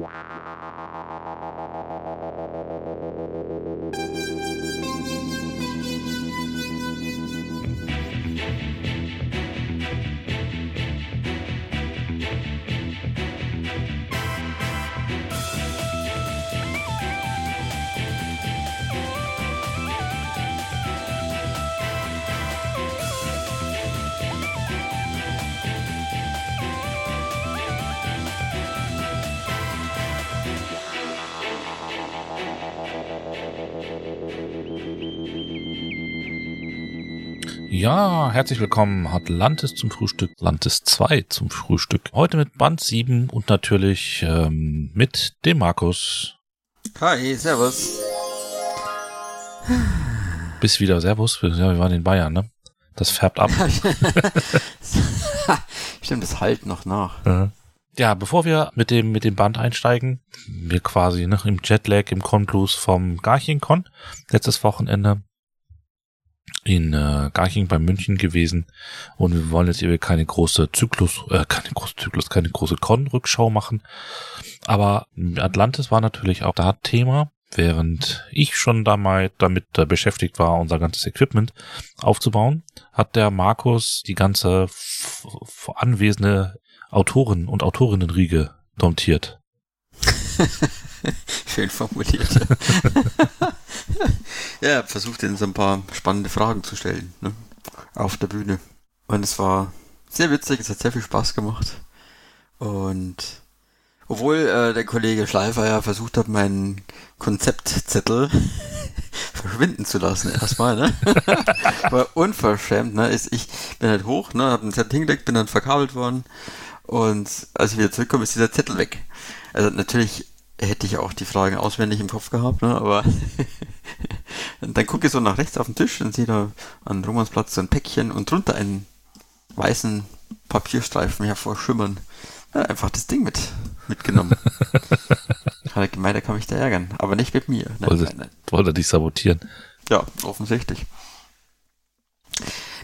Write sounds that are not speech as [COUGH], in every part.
Wow. Ja, herzlich willkommen. Atlantis zum Frühstück, Atlantis 2 zum Frühstück. Heute mit Band 7 und natürlich ähm, mit dem Markus. Hi, servus. Bis wieder, servus. Ja, wir waren in Bayern, ne? Das färbt ab. [LAUGHS] Stimmt, das halt noch nach. Ja, bevor wir mit dem, mit dem Band einsteigen, wir quasi ne, im Jetlag, im Con-Blues vom Garching-Con, letztes Wochenende, in äh, Garching bei München gewesen und wir wollen jetzt eben keine große Zyklus, äh, keine große Zyklus, keine große Con-Rückschau machen. Aber Atlantis war natürlich auch da Thema, während ich schon damit, damit äh, beschäftigt war, unser ganzes Equipment aufzubauen, hat der Markus die ganze anwesende Autoren- und Autorinnenriege domptiert. [LAUGHS] Schön formuliert. [LAUGHS] [LAUGHS] ja, versucht ihnen so ein paar spannende Fragen zu stellen, ne? Auf der Bühne. Und es war sehr witzig, es hat sehr viel Spaß gemacht. Und obwohl äh, der Kollege Schleifer ja versucht hat, meinen Konzeptzettel [LAUGHS] verschwinden zu lassen, erstmal, ne? [LAUGHS] war unverschämt, ne? Ist, ich bin halt hoch, ne? Hab einen Zettel hingelegt, bin dann verkabelt worden. Und als ich wieder zurückkomme, ist dieser Zettel weg. Also natürlich hätte ich auch die Fragen auswendig im Kopf gehabt, ne? aber dann gucke ich so nach rechts auf den Tisch und sehe da an Romansplatz so ein Päckchen und drunter einen weißen Papierstreifen hervorschimmern. Ja, einfach das Ding mit, mitgenommen. [LAUGHS] Hat er gemeint, er kann mich da ärgern, aber nicht mit mir. Nein, wollte, nein, nein. wollte er dich sabotieren? Ja, offensichtlich.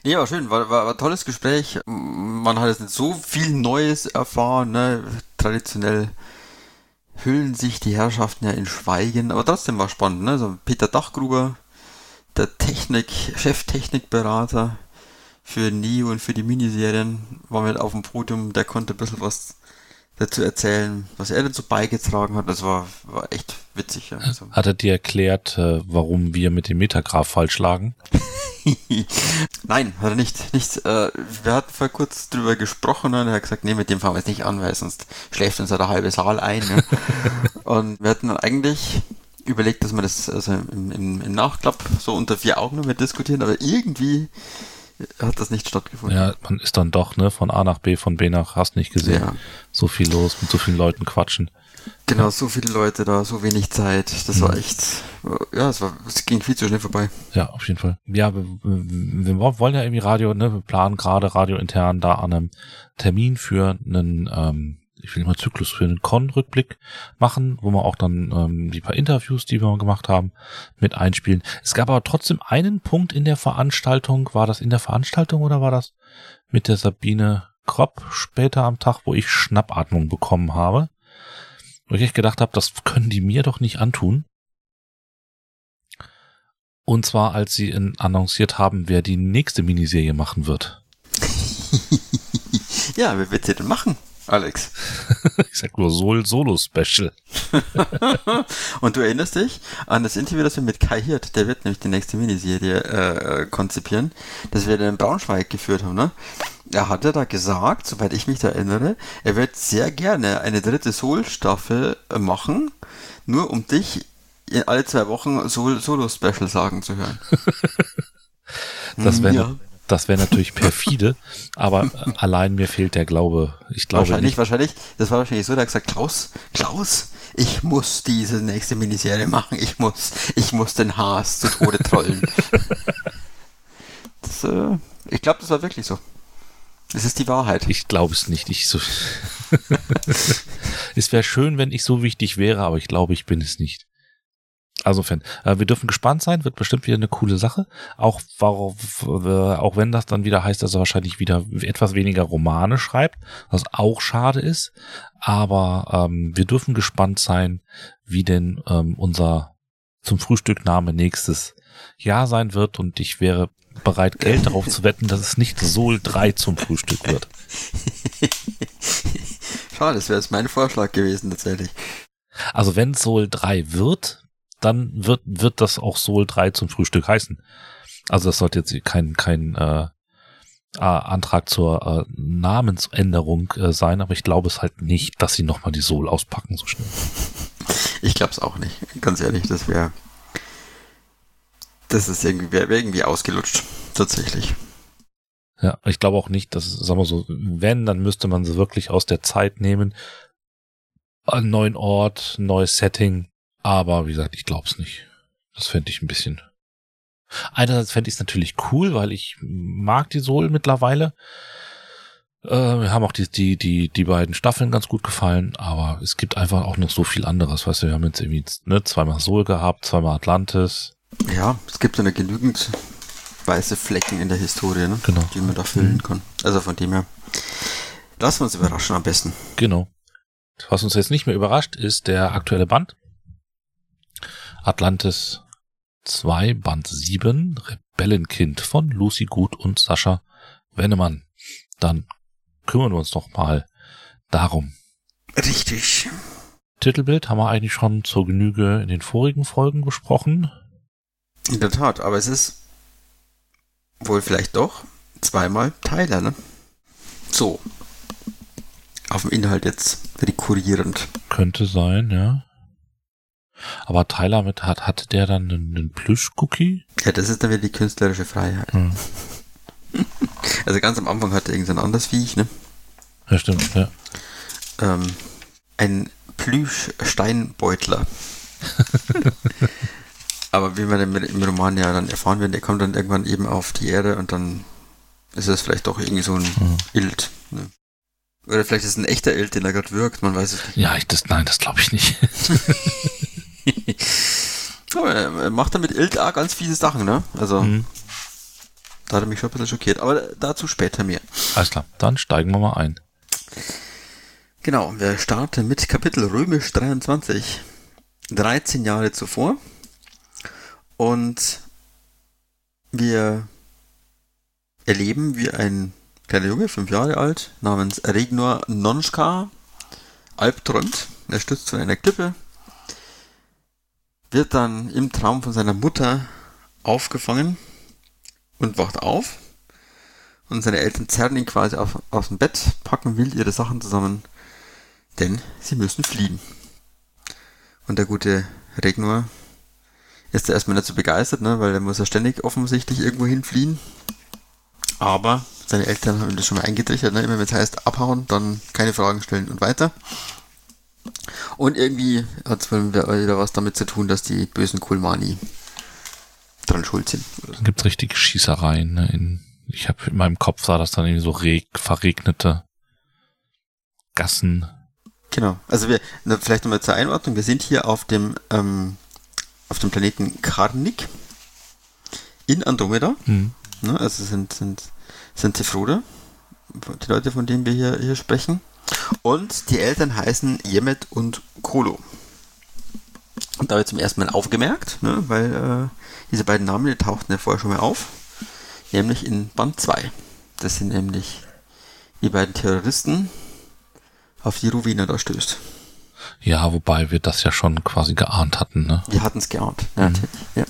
Nee, war schön, war, war, war ein tolles Gespräch. Man hat jetzt nicht so viel Neues erfahren, ne? Traditionell hüllen sich die Herrschaften ja in Schweigen, aber trotzdem war spannend, ne? So Peter Dachgruber, der Technik, Cheftechnikberater für Neo und für die Miniserien, war mit auf dem Podium, der konnte ein bisschen was dazu erzählen, was er dazu beigetragen hat. Das war, war echt witzig. Ja. Also. Hat er dir erklärt, äh, warum wir mit dem Metagraph falsch lagen? [LAUGHS] Nein, hat er nicht. nicht äh, wir hatten vor kurz drüber gesprochen und er hat gesagt, nee, mit dem fangen wir jetzt nicht an, weil sonst schläft uns ja der halbe Saal ein. Ne? [LAUGHS] und wir hatten dann eigentlich überlegt, dass wir das also im, im, im Nachklapp so unter vier Augen nur diskutieren, aber irgendwie hat das nicht stattgefunden. Ja, man ist dann doch, ne, von A nach B, von B nach hast nicht gesehen. Ja. So viel los, mit so vielen Leuten quatschen. Genau, so viele Leute da, so wenig Zeit. Das mhm. war echt, ja, es, war, es ging viel zu schnell vorbei. Ja, auf jeden Fall. Ja, wir, wir wollen ja irgendwie Radio, ne, wir planen gerade Radio intern da an einem Termin für einen, ähm, ich will immer Zyklus für einen Con-Rückblick machen, wo wir auch dann ähm, die paar Interviews, die wir gemacht haben, mit einspielen. Es gab aber trotzdem einen Punkt in der Veranstaltung. War das in der Veranstaltung oder war das mit der Sabine Kropp später am Tag, wo ich Schnappatmung bekommen habe? Wo ich echt gedacht habe, das können die mir doch nicht antun. Und zwar, als sie in, annonciert haben, wer die nächste Miniserie machen wird. [LAUGHS] ja, wer wird sie denn machen? Alex. [LAUGHS] ich sag nur Sol Solo Special. [LAUGHS] und du erinnerst dich an das Interview, das wir mit Kai Hirt, der wird nämlich die nächste Miniserie äh, konzipieren, das wir in Braunschweig geführt haben, ne? Er hatte da gesagt, soweit ich mich da erinnere, er wird sehr gerne eine dritte Soul-Staffel machen, nur um dich in alle zwei Wochen Soul Solo-Special sagen zu hören. [LAUGHS] das wäre ja. Das wäre natürlich [LAUGHS] perfide, aber allein mir fehlt der Glaube. Ich glaube wahrscheinlich, nicht. wahrscheinlich. Das war wahrscheinlich so, der hat gesagt, Klaus, Klaus, ich muss diese nächste Miniserie machen. Ich muss, ich muss den Haas zu Tode trollen. [LAUGHS] das, äh, ich glaube, das war wirklich so. Das ist die Wahrheit. Ich glaube es nicht. Ich so. [LAUGHS] es wäre schön, wenn ich so wichtig wäre, aber ich glaube, ich bin es nicht. Also Fan, äh, wir dürfen gespannt sein, wird bestimmt wieder eine coole Sache. Auch, äh, auch wenn das dann wieder heißt, dass er wahrscheinlich wieder etwas weniger Romane schreibt, was auch schade ist. Aber ähm, wir dürfen gespannt sein, wie denn ähm, unser zum Frühstückname nächstes Jahr sein wird. Und ich wäre bereit, Geld darauf zu wetten, dass es nicht Sol 3 zum Frühstück wird. [LAUGHS] Schade, das wäre jetzt mein Vorschlag gewesen tatsächlich. Also wenn Sol 3 wird, dann wird, wird das auch Sol 3 zum Frühstück heißen. Also das sollte jetzt kein, kein äh, Antrag zur äh, Namensänderung äh, sein, aber ich glaube es halt nicht, dass sie nochmal die Sol auspacken so schnell. Ich glaube es auch nicht. Ganz ehrlich, das wäre das ist irgendwie, wär irgendwie ausgelutscht, tatsächlich. Ja, ich glaube auch nicht, dass, sagen wir so, wenn, dann müsste man sie wirklich aus der Zeit nehmen. Einen neuen Ort, neues Setting. Aber wie gesagt, ich glaube es nicht. Das fände ich ein bisschen. Einerseits fände ich es natürlich cool, weil ich mag die Soul mittlerweile. Äh, wir haben auch die, die, die, die beiden Staffeln ganz gut gefallen, aber es gibt einfach auch noch so viel anderes. Weißt du, wir haben jetzt irgendwie ne, zweimal Soul gehabt, zweimal Atlantis. Ja, es gibt ja genügend weiße Flecken in der Historie, ne? Genau. die man da füllen mhm. kann. Also von dem her, lassen wir uns überraschen am besten. Genau. Was uns jetzt nicht mehr überrascht, ist der aktuelle Band. Atlantis 2, Band 7, Rebellenkind von Lucy Gut und Sascha Wennemann. Dann kümmern wir uns doch mal darum. Richtig. Titelbild haben wir eigentlich schon zur Genüge in den vorigen Folgen besprochen. In der Tat, aber es ist wohl vielleicht doch zweimal Tyler, ne? So. Auf dem Inhalt jetzt rekurrierend. Könnte sein, ja. Aber Tyler mit hat, hatte der dann einen, einen Plüsch-Cookie? Ja, das ist dann wieder die künstlerische Freiheit. Hm. [LAUGHS] Also ganz am Anfang hatte irgendein anderes Viech, ne? Ja, stimmt, ja. Ähm, ein Plüsch-Steinbeutler. [LAUGHS] Aber wie wir im Roman ja dann erfahren werden, der kommt dann irgendwann eben auf die Erde und dann ist es vielleicht doch irgendwie so ein mhm. Ild. Ne? Oder vielleicht ist es ein echter Ild, den er gerade wirkt, man weiß es nicht. Ja, ich, das, nein, das glaube ich nicht. [LAUGHS] [LAUGHS] Aber er macht damit auch ganz fiese Sachen, ne? Also, mhm. da hat er mich schon ein bisschen schockiert. Aber dazu später mehr. Alles klar, dann steigen wir mal ein. Genau, wir starten mit Kapitel Römisch 23. 13 Jahre zuvor und wir erleben, wie ein kleiner Junge, fünf Jahre alt, namens Regnor Nonschka, albträumt. Er stützt von einer Klippe, wird dann im Traum von seiner Mutter aufgefangen und wacht auf. Und seine Eltern zerren ihn quasi auf, aus dem Bett, packen wild ihre Sachen zusammen, denn sie müssen fliehen. Und der gute Regnor ist er erstmal nicht so begeistert, ne, weil er muss ja ständig offensichtlich irgendwo hinfliehen. Aber seine Eltern haben das schon mal eingetrichtert, ne? immer wenn es heißt abhauen, dann keine Fragen stellen und weiter. Und irgendwie hat es wieder was damit zu tun, dass die bösen Kulmani dran schuld sind. Dann gibt es richtig Schießereien. Ne? In, ich habe in meinem Kopf sah das dann irgendwie so reg, verregnete Gassen. Genau. Also wir, vielleicht nochmal zur Einordnung. Wir sind hier auf dem ähm, auf dem Planeten Karnik in Andromeda. Mhm. Ne, also sind, sind, sind Zefrode, die Leute, von denen wir hier, hier sprechen. Und die Eltern heißen Yemet und Kolo. Und da habe ich zum ersten Mal aufgemerkt, ne, weil äh, diese beiden Namen, die tauchten ja vorher schon mal auf. Nämlich in Band 2. Das sind nämlich die beiden Terroristen, auf die Rowena da stößt. Ja, wobei wir das ja schon quasi geahnt hatten, ne? Wir hatten es geahnt, ja, mhm. natürlich, ja.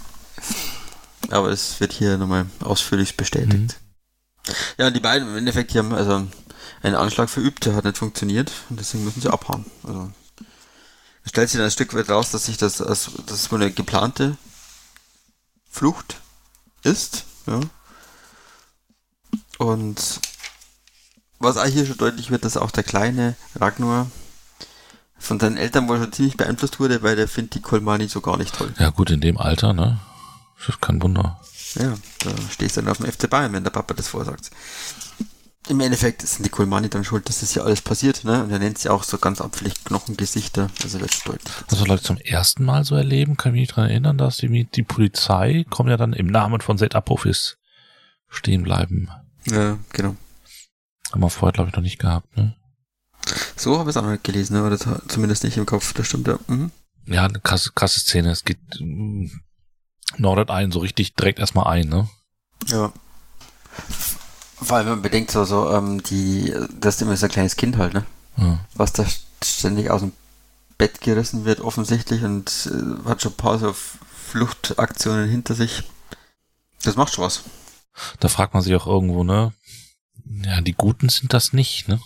Aber es wird hier nochmal ausführlich bestätigt. Mhm. Ja, die beiden im Endeffekt die haben also einen Anschlag verübt, der hat nicht funktioniert und deswegen müssen sie abhauen. Also es stellt sich dann ein Stück weit raus, dass sich das als das wohl eine geplante Flucht ist, ja. Und was auch hier schon deutlich wird, dass auch der kleine Ragnar von seinen Eltern wohl schon ziemlich beeinflusst wurde, weil der findet die Kolmani so gar nicht toll. Ja gut, in dem Alter, ne? Das ist kein Wunder. Ja, da stehst du dann auf dem FC Bayern, wenn der Papa das vorsagt. Im Endeffekt sind die Kulmani dann schuld, dass das ja alles passiert, ne? Und er nennt sie auch so ganz abfällig Knochengesichter. Also wird deutlich. Also Leute zum ersten Mal so erleben, kann ich mich daran erinnern, dass die, die Polizei kommt ja dann im Namen von Zed Apophis stehen bleiben. Ja, genau. Haben wir vorher, glaube ich, noch nicht gehabt, ne? So habe ich es auch noch nicht gelesen, ne? oder zumindest nicht im Kopf, das stimmt ja. Mhm. Ja, eine krasse, krasse Szene. Es geht mm, nordet einen so richtig direkt erstmal ein, ne? Ja. Vor allem, wenn man bedenkt, so, so, ähm, die, das ist immer so ein kleines Kind halt, ne? Ja. Was da ständig aus dem Bett gerissen wird, offensichtlich, und äh, hat schon ein paar so Fluchtaktionen hinter sich. Das macht schon was. Da fragt man sich auch irgendwo, ne? Ja, die Guten sind das nicht, ne?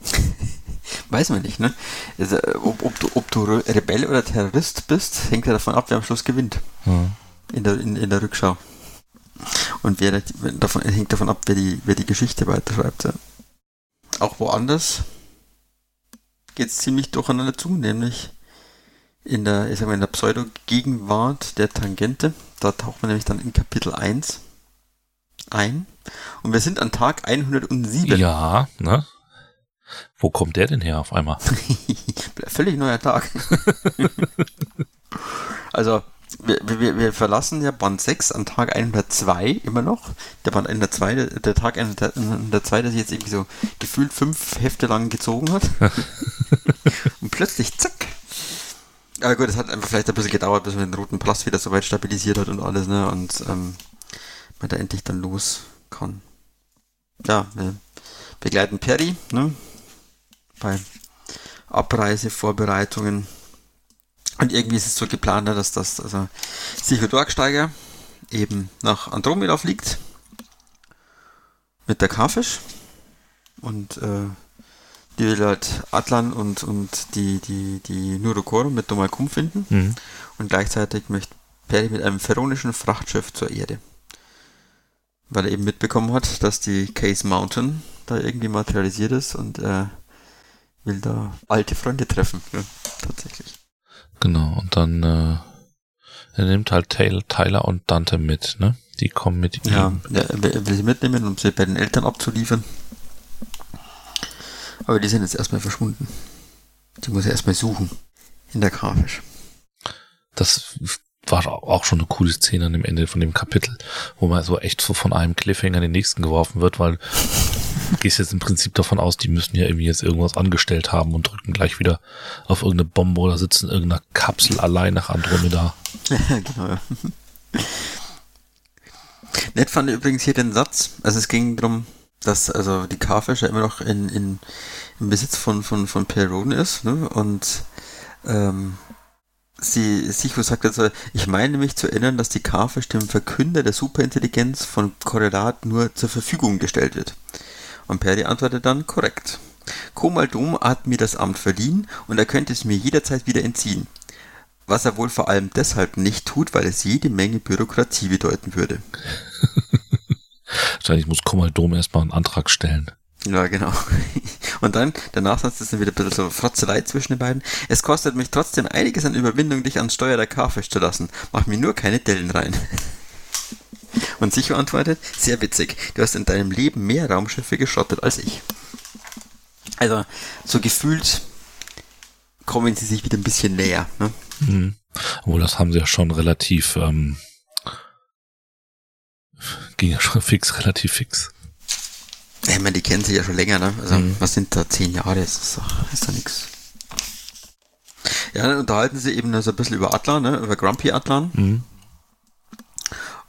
[LAUGHS] Weiß man nicht, ne? Also, ob, ob, du, ob du Rebell oder Terrorist bist, hängt ja davon ab, wer am Schluss gewinnt. Ja. In der, in, in der Rückschau. Und wer davon hängt davon ab, wer die, wer die Geschichte weiterschreibt. Ja. Auch woanders geht es ziemlich durcheinander zu, nämlich in der, ich sag mal, in der Pseudo-Gegenwart der Tangente. Da taucht man nämlich dann in Kapitel 1 ein. Und wir sind an Tag 107. Ja, ne? Wo kommt der denn her auf einmal? [LAUGHS] Völlig neuer Tag. [LAUGHS] also, wir, wir, wir verlassen ja Band 6 an Tag 102 immer noch. Der Band 102, der, der Tag 102, der sich jetzt irgendwie so gefühlt fünf Hefte lang gezogen hat. [LAUGHS] Und plötzlich, zack. Aber gut, es hat einfach vielleicht ein bisschen gedauert, bis man den roten Palast wieder so weit stabilisiert hat und alles, ne? Und ähm, man da endlich dann los kann. Ja, wir begleiten Perry, ne? Bei Abreisevorbereitungen. Und irgendwie ist es so geplant, dass das also Sichodorgsteiger eben nach Andromeda fliegt mit der Karfisch und äh, die will halt Atlan und, und die, die, die Nurokorum mit Domalkum finden Mhm. und gleichzeitig möchte Perry mit einem pharaonischen Frachtschiff zur Erde. Weil er eben mitbekommen hat, dass die Case Mountain da irgendwie materialisiert ist und er will da alte Freunde treffen. Ja, tatsächlich. Genau, und dann äh, er nimmt halt Taylor, Tyler und Dante mit, ne? Die kommen mit Ja, ihm. will er will sie mitnehmen, um sie bei den Eltern abzuliefern. Aber die sind jetzt erstmal verschwunden. Die muss er erstmal suchen. In der Grafisch. Das war auch schon eine coole Szene an dem Ende von dem Kapitel, wo man so echt so von einem Cliffhanger in den nächsten geworfen wird, weil gehst jetzt im Prinzip davon aus, die müssen ja irgendwie jetzt irgendwas angestellt haben und drücken gleich wieder auf irgendeine Bombe oder sitzen in irgendeiner Kapsel allein nach Andromeda. [LAUGHS] Genau. Nett fand ich übrigens hier den Satz. Also es ging darum, dass also die Karfisch ja immer noch in, in, im Besitz von, von, von Perron ist. Ne? Und ähm, sie, Sichu sagt also, ich meine mich zu erinnern, dass die Karfisch dem Verkünder der Superintelligenz von Korrelat nur zur Verfügung gestellt wird. Und Perry antwortet dann, korrekt. Komaldom hat mir das Amt verliehen und er könnte es mir jederzeit wieder entziehen. Was er wohl vor allem deshalb nicht tut, weil es jede Menge Bürokratie bedeuten würde. [LAUGHS] Wahrscheinlich muss Komaldom erstmal einen Antrag stellen. Ja, genau. [LAUGHS] Und dann, der Nachsatz ist dann wieder ein bisschen so Frotzelei zwischen den beiden. Es kostet mich trotzdem einiges an Überwindung, dich ans Steuer der Karfisch zu lassen. Mach mir nur keine Dellen rein. [LAUGHS] Und Sicho antwortet, sehr witzig, du hast in deinem Leben mehr Raumschiffe geschrottet als ich. Also, so gefühlt kommen sie sich wieder ein bisschen näher. Ne? Mhm. Obwohl, das haben sie ja schon relativ, ähm, ging ja schon [LAUGHS] fix, relativ fix. Ja, Ich meine, die kennen sich ja schon länger, ne? Also, Mhm. was sind da? Zehn Jahre? Das ist doch, ist nix. Ja, dann unterhalten sie eben so ein bisschen über Atlan, ne? Über Grumpy Atlan. Mhm.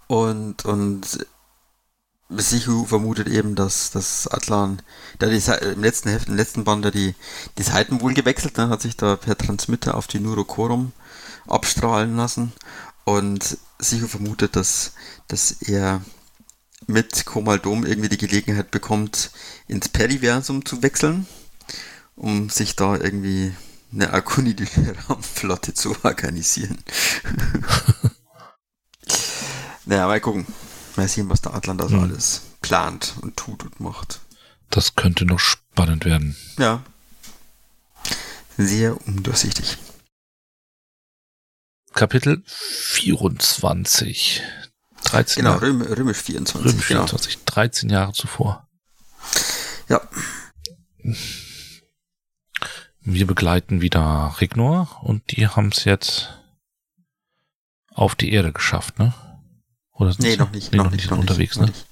Und, und Sichu vermutet eben, dass, dass Atlan, da die, im letzten Heft, im letzten Band, da die, die Seiten wohl gewechselt, ne? Hat sich da per Transmitter auf die Nurokorum abstrahlen lassen. Und Sichu vermutet, dass, dass er mit Komaldom irgendwie die Gelegenheit bekommt, ins Periversum zu wechseln, um sich da irgendwie eine arkonidische Raumflotte zu organisieren. [LAUGHS] naja, mal gucken. Mal sehen, was der Atlan da so Hm. alles plant und tut und macht. Das könnte noch spannend werden. Ja. Sehr undurchsichtig. Kapitel 24. 13 Genau, Jahre, Röm, römisch 24. Römisch genau. 24, 13 Jahre zuvor. Ja. Wir begleiten wieder Rignor und die haben es jetzt auf die Erde geschafft, ne? Oder sind nee, sie? noch nicht. Nee, noch, noch nicht, noch unterwegs, nicht, ne? Nicht.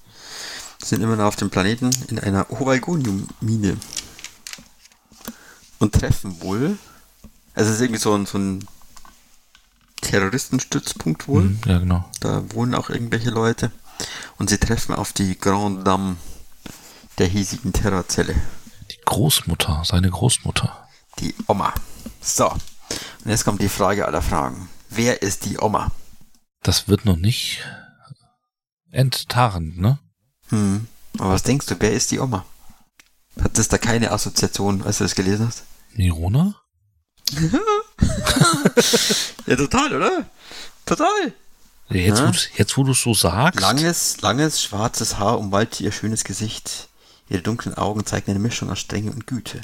Sind immer noch auf dem Planeten in einer Ovalgonium-Mine. Und treffen wohl. Also es ist irgendwie so ein, so ein Terroristenstützpunkt wohl. Mhm, ja, genau. Da wohnen auch irgendwelche Leute. Und sie treffen auf die Grand Dame der hiesigen Terrorzelle. Die Großmutter, seine Großmutter. Die Oma. So. Und jetzt kommt die Frage aller Fragen. Wer ist die Oma? Das wird noch nicht enttarnt, ne? Hm. Aber was denkst du, wer ist die Oma? Hat das da keine Assoziation, als du das gelesen hast? Nirona? [LAUGHS] ja, total, oder? Total. Jetzt, ja? jetzt wo du es so sagst. Langes, langes, schwarzes Haar umwallte ihr schönes Gesicht. Ihre dunklen Augen zeigten eine Mischung aus Strenge und Güte.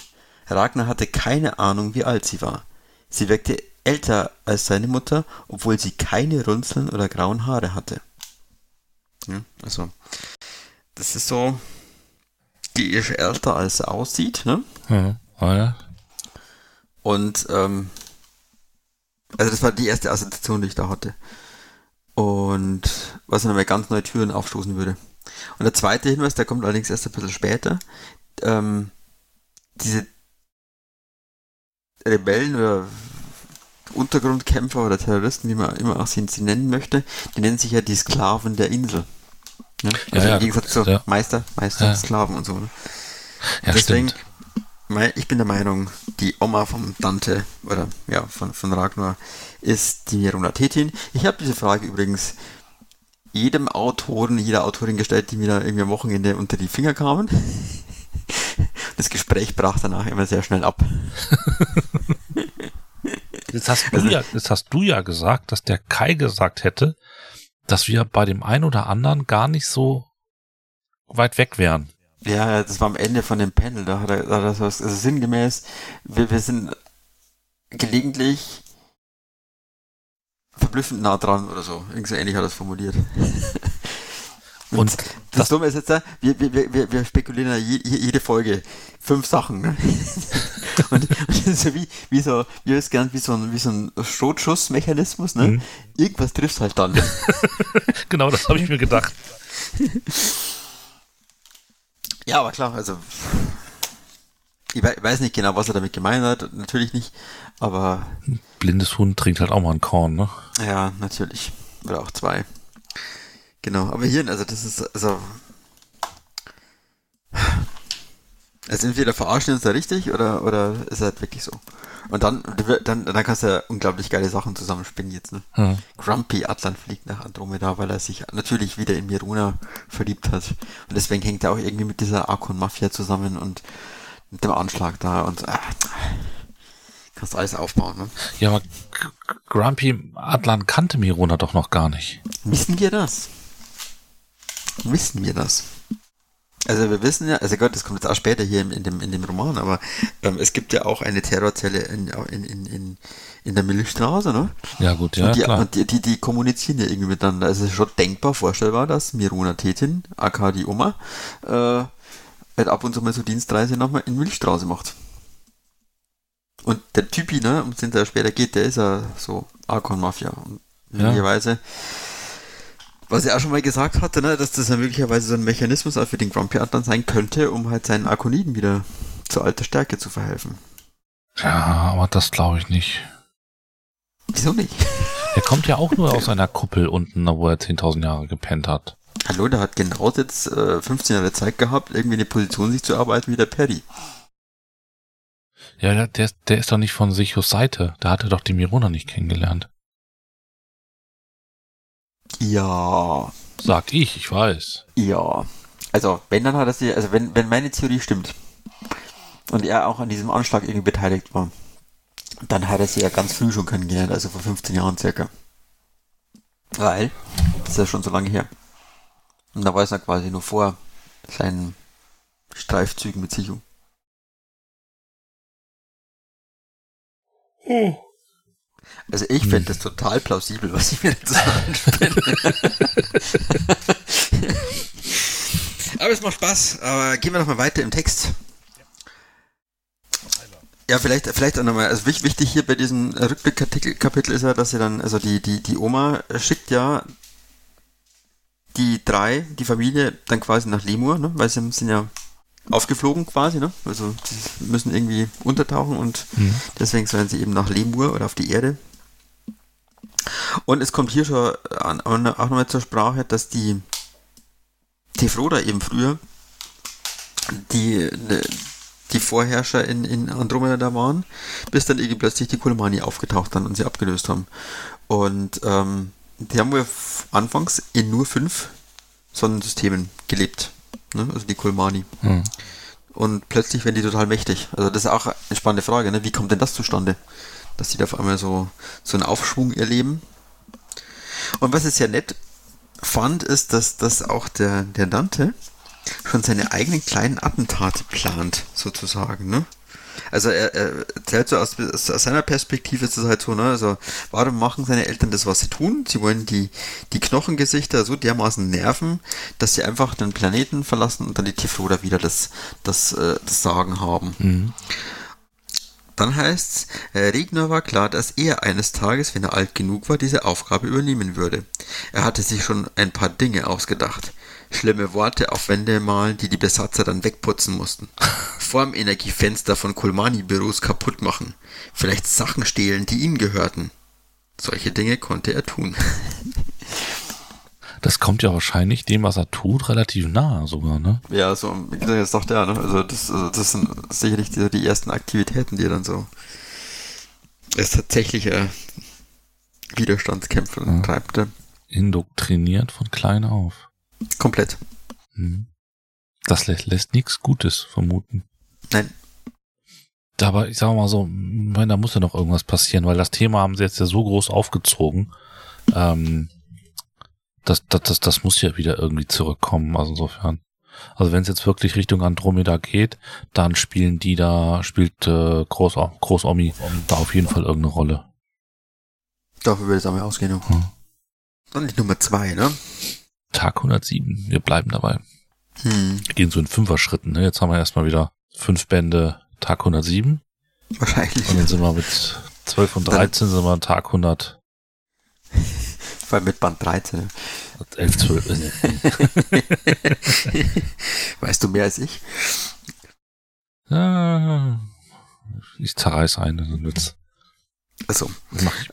Ragnar hatte keine Ahnung, wie alt sie war. Sie wirkte älter als seine Mutter, obwohl sie keine runzeln oder grauen Haare hatte. Ja, also, das ist so, die ist älter als sie aussieht, ne? Ja, ja. Und, ähm, also das war die erste Assoziation, die ich da hatte. Und was nochmal ganz neue Türen aufstoßen würde. Und der zweite Hinweis, der kommt allerdings erst ein bisschen später. Ähm, diese Rebellen oder Untergrundkämpfer oder Terroristen, wie man immer auch sie, sie nennen möchte, die nennen sich ja die Sklaven der Insel. Ja? Also ja, im Gegensatz zu ja. Meister, Meister, ja. Sklaven und so. Ne? Ja, Deswegen, stimmt. ich bin der Meinung, die Oma vom Dante oder ja, von, von Ragnar ist die Mirona Tetin. Ich habe diese Frage übrigens jedem Autoren, jeder Autorin gestellt, die mir da irgendwie am Wochenende unter die Finger kamen. [LAUGHS] Das Gespräch brach danach immer sehr schnell ab. [LAUGHS] Jetzt hast, du also, ja, jetzt hast du ja gesagt, dass der Kai gesagt hätte, dass wir bei dem einen oder anderen gar nicht so weit weg wären. Ja, das war am Ende von dem Panel, da hat er, da hat er was, also sinngemäß, wir, wir sind gelegentlich verblüffend nah dran oder so. Irgendwie ähnlich hat er es formuliert. [LAUGHS] Und, das, das Dumme ist jetzt, wir, wir, wir, wir spekulieren ja jede Folge fünf Sachen. Ne? [LAUGHS] und, und das ist wie, wie so, wie es gern wie so ein, wie so ein Schrotschussmechanismus, ne? Mhm. Irgendwas trifft halt dann. [LAUGHS] genau, das habe ich mir gedacht. ja, aber klar, also ich weiß nicht genau, was er damit gemeint hat, natürlich nicht, aber. Blindes Hund trinkt halt auch mal ein Korn, ne? Ja, natürlich. Oder auch zwei. Genau, aber hier, also das ist, also. Also entweder verarschen uns da richtig oder, oder ist halt wirklich so. Und dann, dann, dann kannst du ja unglaublich geile Sachen zusammenspinnen jetzt, ne? Hm. Grumpy Atlan fliegt nach Andromeda, weil er sich natürlich wieder in Miruna verliebt hat. Und deswegen hängt er auch irgendwie mit dieser Arkon Mafia zusammen und mit dem Anschlag da und äh, kannst alles aufbauen, ne? Ja, aber Grumpy Atlan kannte Miruna doch noch gar nicht. Wissen wir das? Wissen wir das? Also wir wissen ja, also Gott, das kommt jetzt auch später hier in, dem, in dem Roman, aber ähm, es gibt ja auch eine Terrorzelle in, in, in, in, in der Milchstraße, ne? Ja gut, ja und die, klar. Und die, die, die kommunizieren ja irgendwie miteinander. Also es ist schon denkbar, vorstellbar, dass Miruna Tetin, aka die Oma, äh, halt ab und zu mal so Dienstreise nochmal in Milchstraße macht. Und der Typi, ne, um den es ja später geht, der ist ja so Arkon-Mafia. Und möglicherweise, ja. Was er auch schon mal gesagt hatte, ne, dass das ja möglicherweise so ein Mechanismus auch für den Grumpy dann sein könnte, um halt seinen Arkoniden wieder zur alter Stärke zu verhelfen. Ja, aber das glaube ich nicht. Wieso nicht? [LAUGHS] Er kommt ja auch nur aus [LAUGHS] einer Kuppel unten, wo er 10.000 Jahre gepennt hat. Hallo, der hat genau jetzt äh, 15 Jahre Zeit gehabt, irgendwie eine Position sich zu arbeiten wie der Perry. Ja, der, der ist doch nicht von Sichos Seite. Da hat er doch die Mirona nicht kennengelernt. Ja. Sag ich, ich weiß. Ja. Also, wenn dann hat er sie, also wenn, wenn meine Theorie stimmt und er auch an diesem Anschlag irgendwie beteiligt war, dann hat er sie ja ganz früh schon kennengelernt, also vor 15 Jahren circa. Weil, das ist ja schon so lange her. Und da war es ja quasi nur vor seinen Streifzügen mit Sichu. Hm. Also ich fände das total plausibel, was ich mir jetzt anspinne. [LAUGHS] Aber es macht Spaß. Aber gehen wir nochmal weiter im Text. Ja, vielleicht, vielleicht auch nochmal, also wichtig hier bei diesem Rückblickkapitel ist ja, dass sie dann, also die, die, die Oma schickt ja die drei, die Familie, dann quasi nach Lemur, ne? weil sie sind ja aufgeflogen quasi, ne? Also müssen irgendwie untertauchen und mhm. deswegen sollen sie eben nach Lemur oder auf die Erde. Und es kommt hier schon auch nochmal zur Sprache, dass die Tefroda eben früher die, ne, die Vorherrscher in, in Andromeda da waren, bis dann irgendwie plötzlich die Kulmani aufgetaucht sind und sie abgelöst haben. Und ähm, die haben wohl anfangs in nur fünf Sonnensystemen gelebt. Ne? Also die Kulmani. Hm. Und plötzlich werden die total mächtig. Also das ist auch eine spannende Frage. Ne? Wie kommt denn das zustande? Dass die da auf einmal so, so einen Aufschwung erleben. Und was ich sehr nett fand, ist, dass, dass auch der, der Dante schon seine eigenen kleinen Attentate plant, sozusagen. Ne? Also er, er erzählt so aus, aus, seiner Perspektive ist es halt so, ne? Also warum machen seine Eltern das, was sie tun? Sie wollen die, die Knochengesichter so dermaßen nerven, dass sie einfach den Planeten verlassen und dann die Tifloder wieder das, das, äh, das Sagen haben. Mhm. Dann heißt's, äh, Regner war klar, dass er eines Tages, wenn er alt genug war, diese Aufgabe übernehmen würde. Er hatte sich schon ein paar Dinge ausgedacht schlimme Worte auf Wände malen, die die Besatzer dann wegputzen mussten. [LAUGHS] Formenergiefenster von Kulmani-Büros kaputt machen. Vielleicht Sachen stehlen, die ihm gehörten. Solche Dinge konnte er tun. [LAUGHS] Das kommt ja wahrscheinlich dem, was er tut, relativ nah sogar, ne? Ja, so, wie gesagt, das sagt er, ne? Also das, also das sind sicherlich die, die ersten Aktivitäten, die er dann so als tatsächlicher Widerstandskämpfer ja. treibt. Indoktriniert von klein auf. Komplett. Hm. Das lässt, lässt nichts Gutes vermuten. Nein. Aber ich sage mal so, meine, da muss ja noch irgendwas passieren, weil das Thema haben sie jetzt ja so groß aufgezogen. Ähm, das, das, das, das muss ja wieder irgendwie zurückkommen. Also insofern. Also wenn es jetzt wirklich Richtung Andromeda geht, dann spielen die da, spielt äh, Groß, Großomi da auf jeden Fall irgendeine Rolle. Dafür würde es einmal ausgehen. Hm. Dann die Nummer zwei, ne? Tag 107. Wir bleiben dabei. Hm. Wir gehen so in Fünfer-Schritten. Ne? Jetzt haben wir erstmal wieder fünf Bände Tag 107. Wahrscheinlich. Und dann sind wir mit 12 und 13 dann sind wir Tag 100. Vor allem mit Band 13. 11, 12. weißt du mehr als ich? Ich zerreiß einen. Witz. Achso.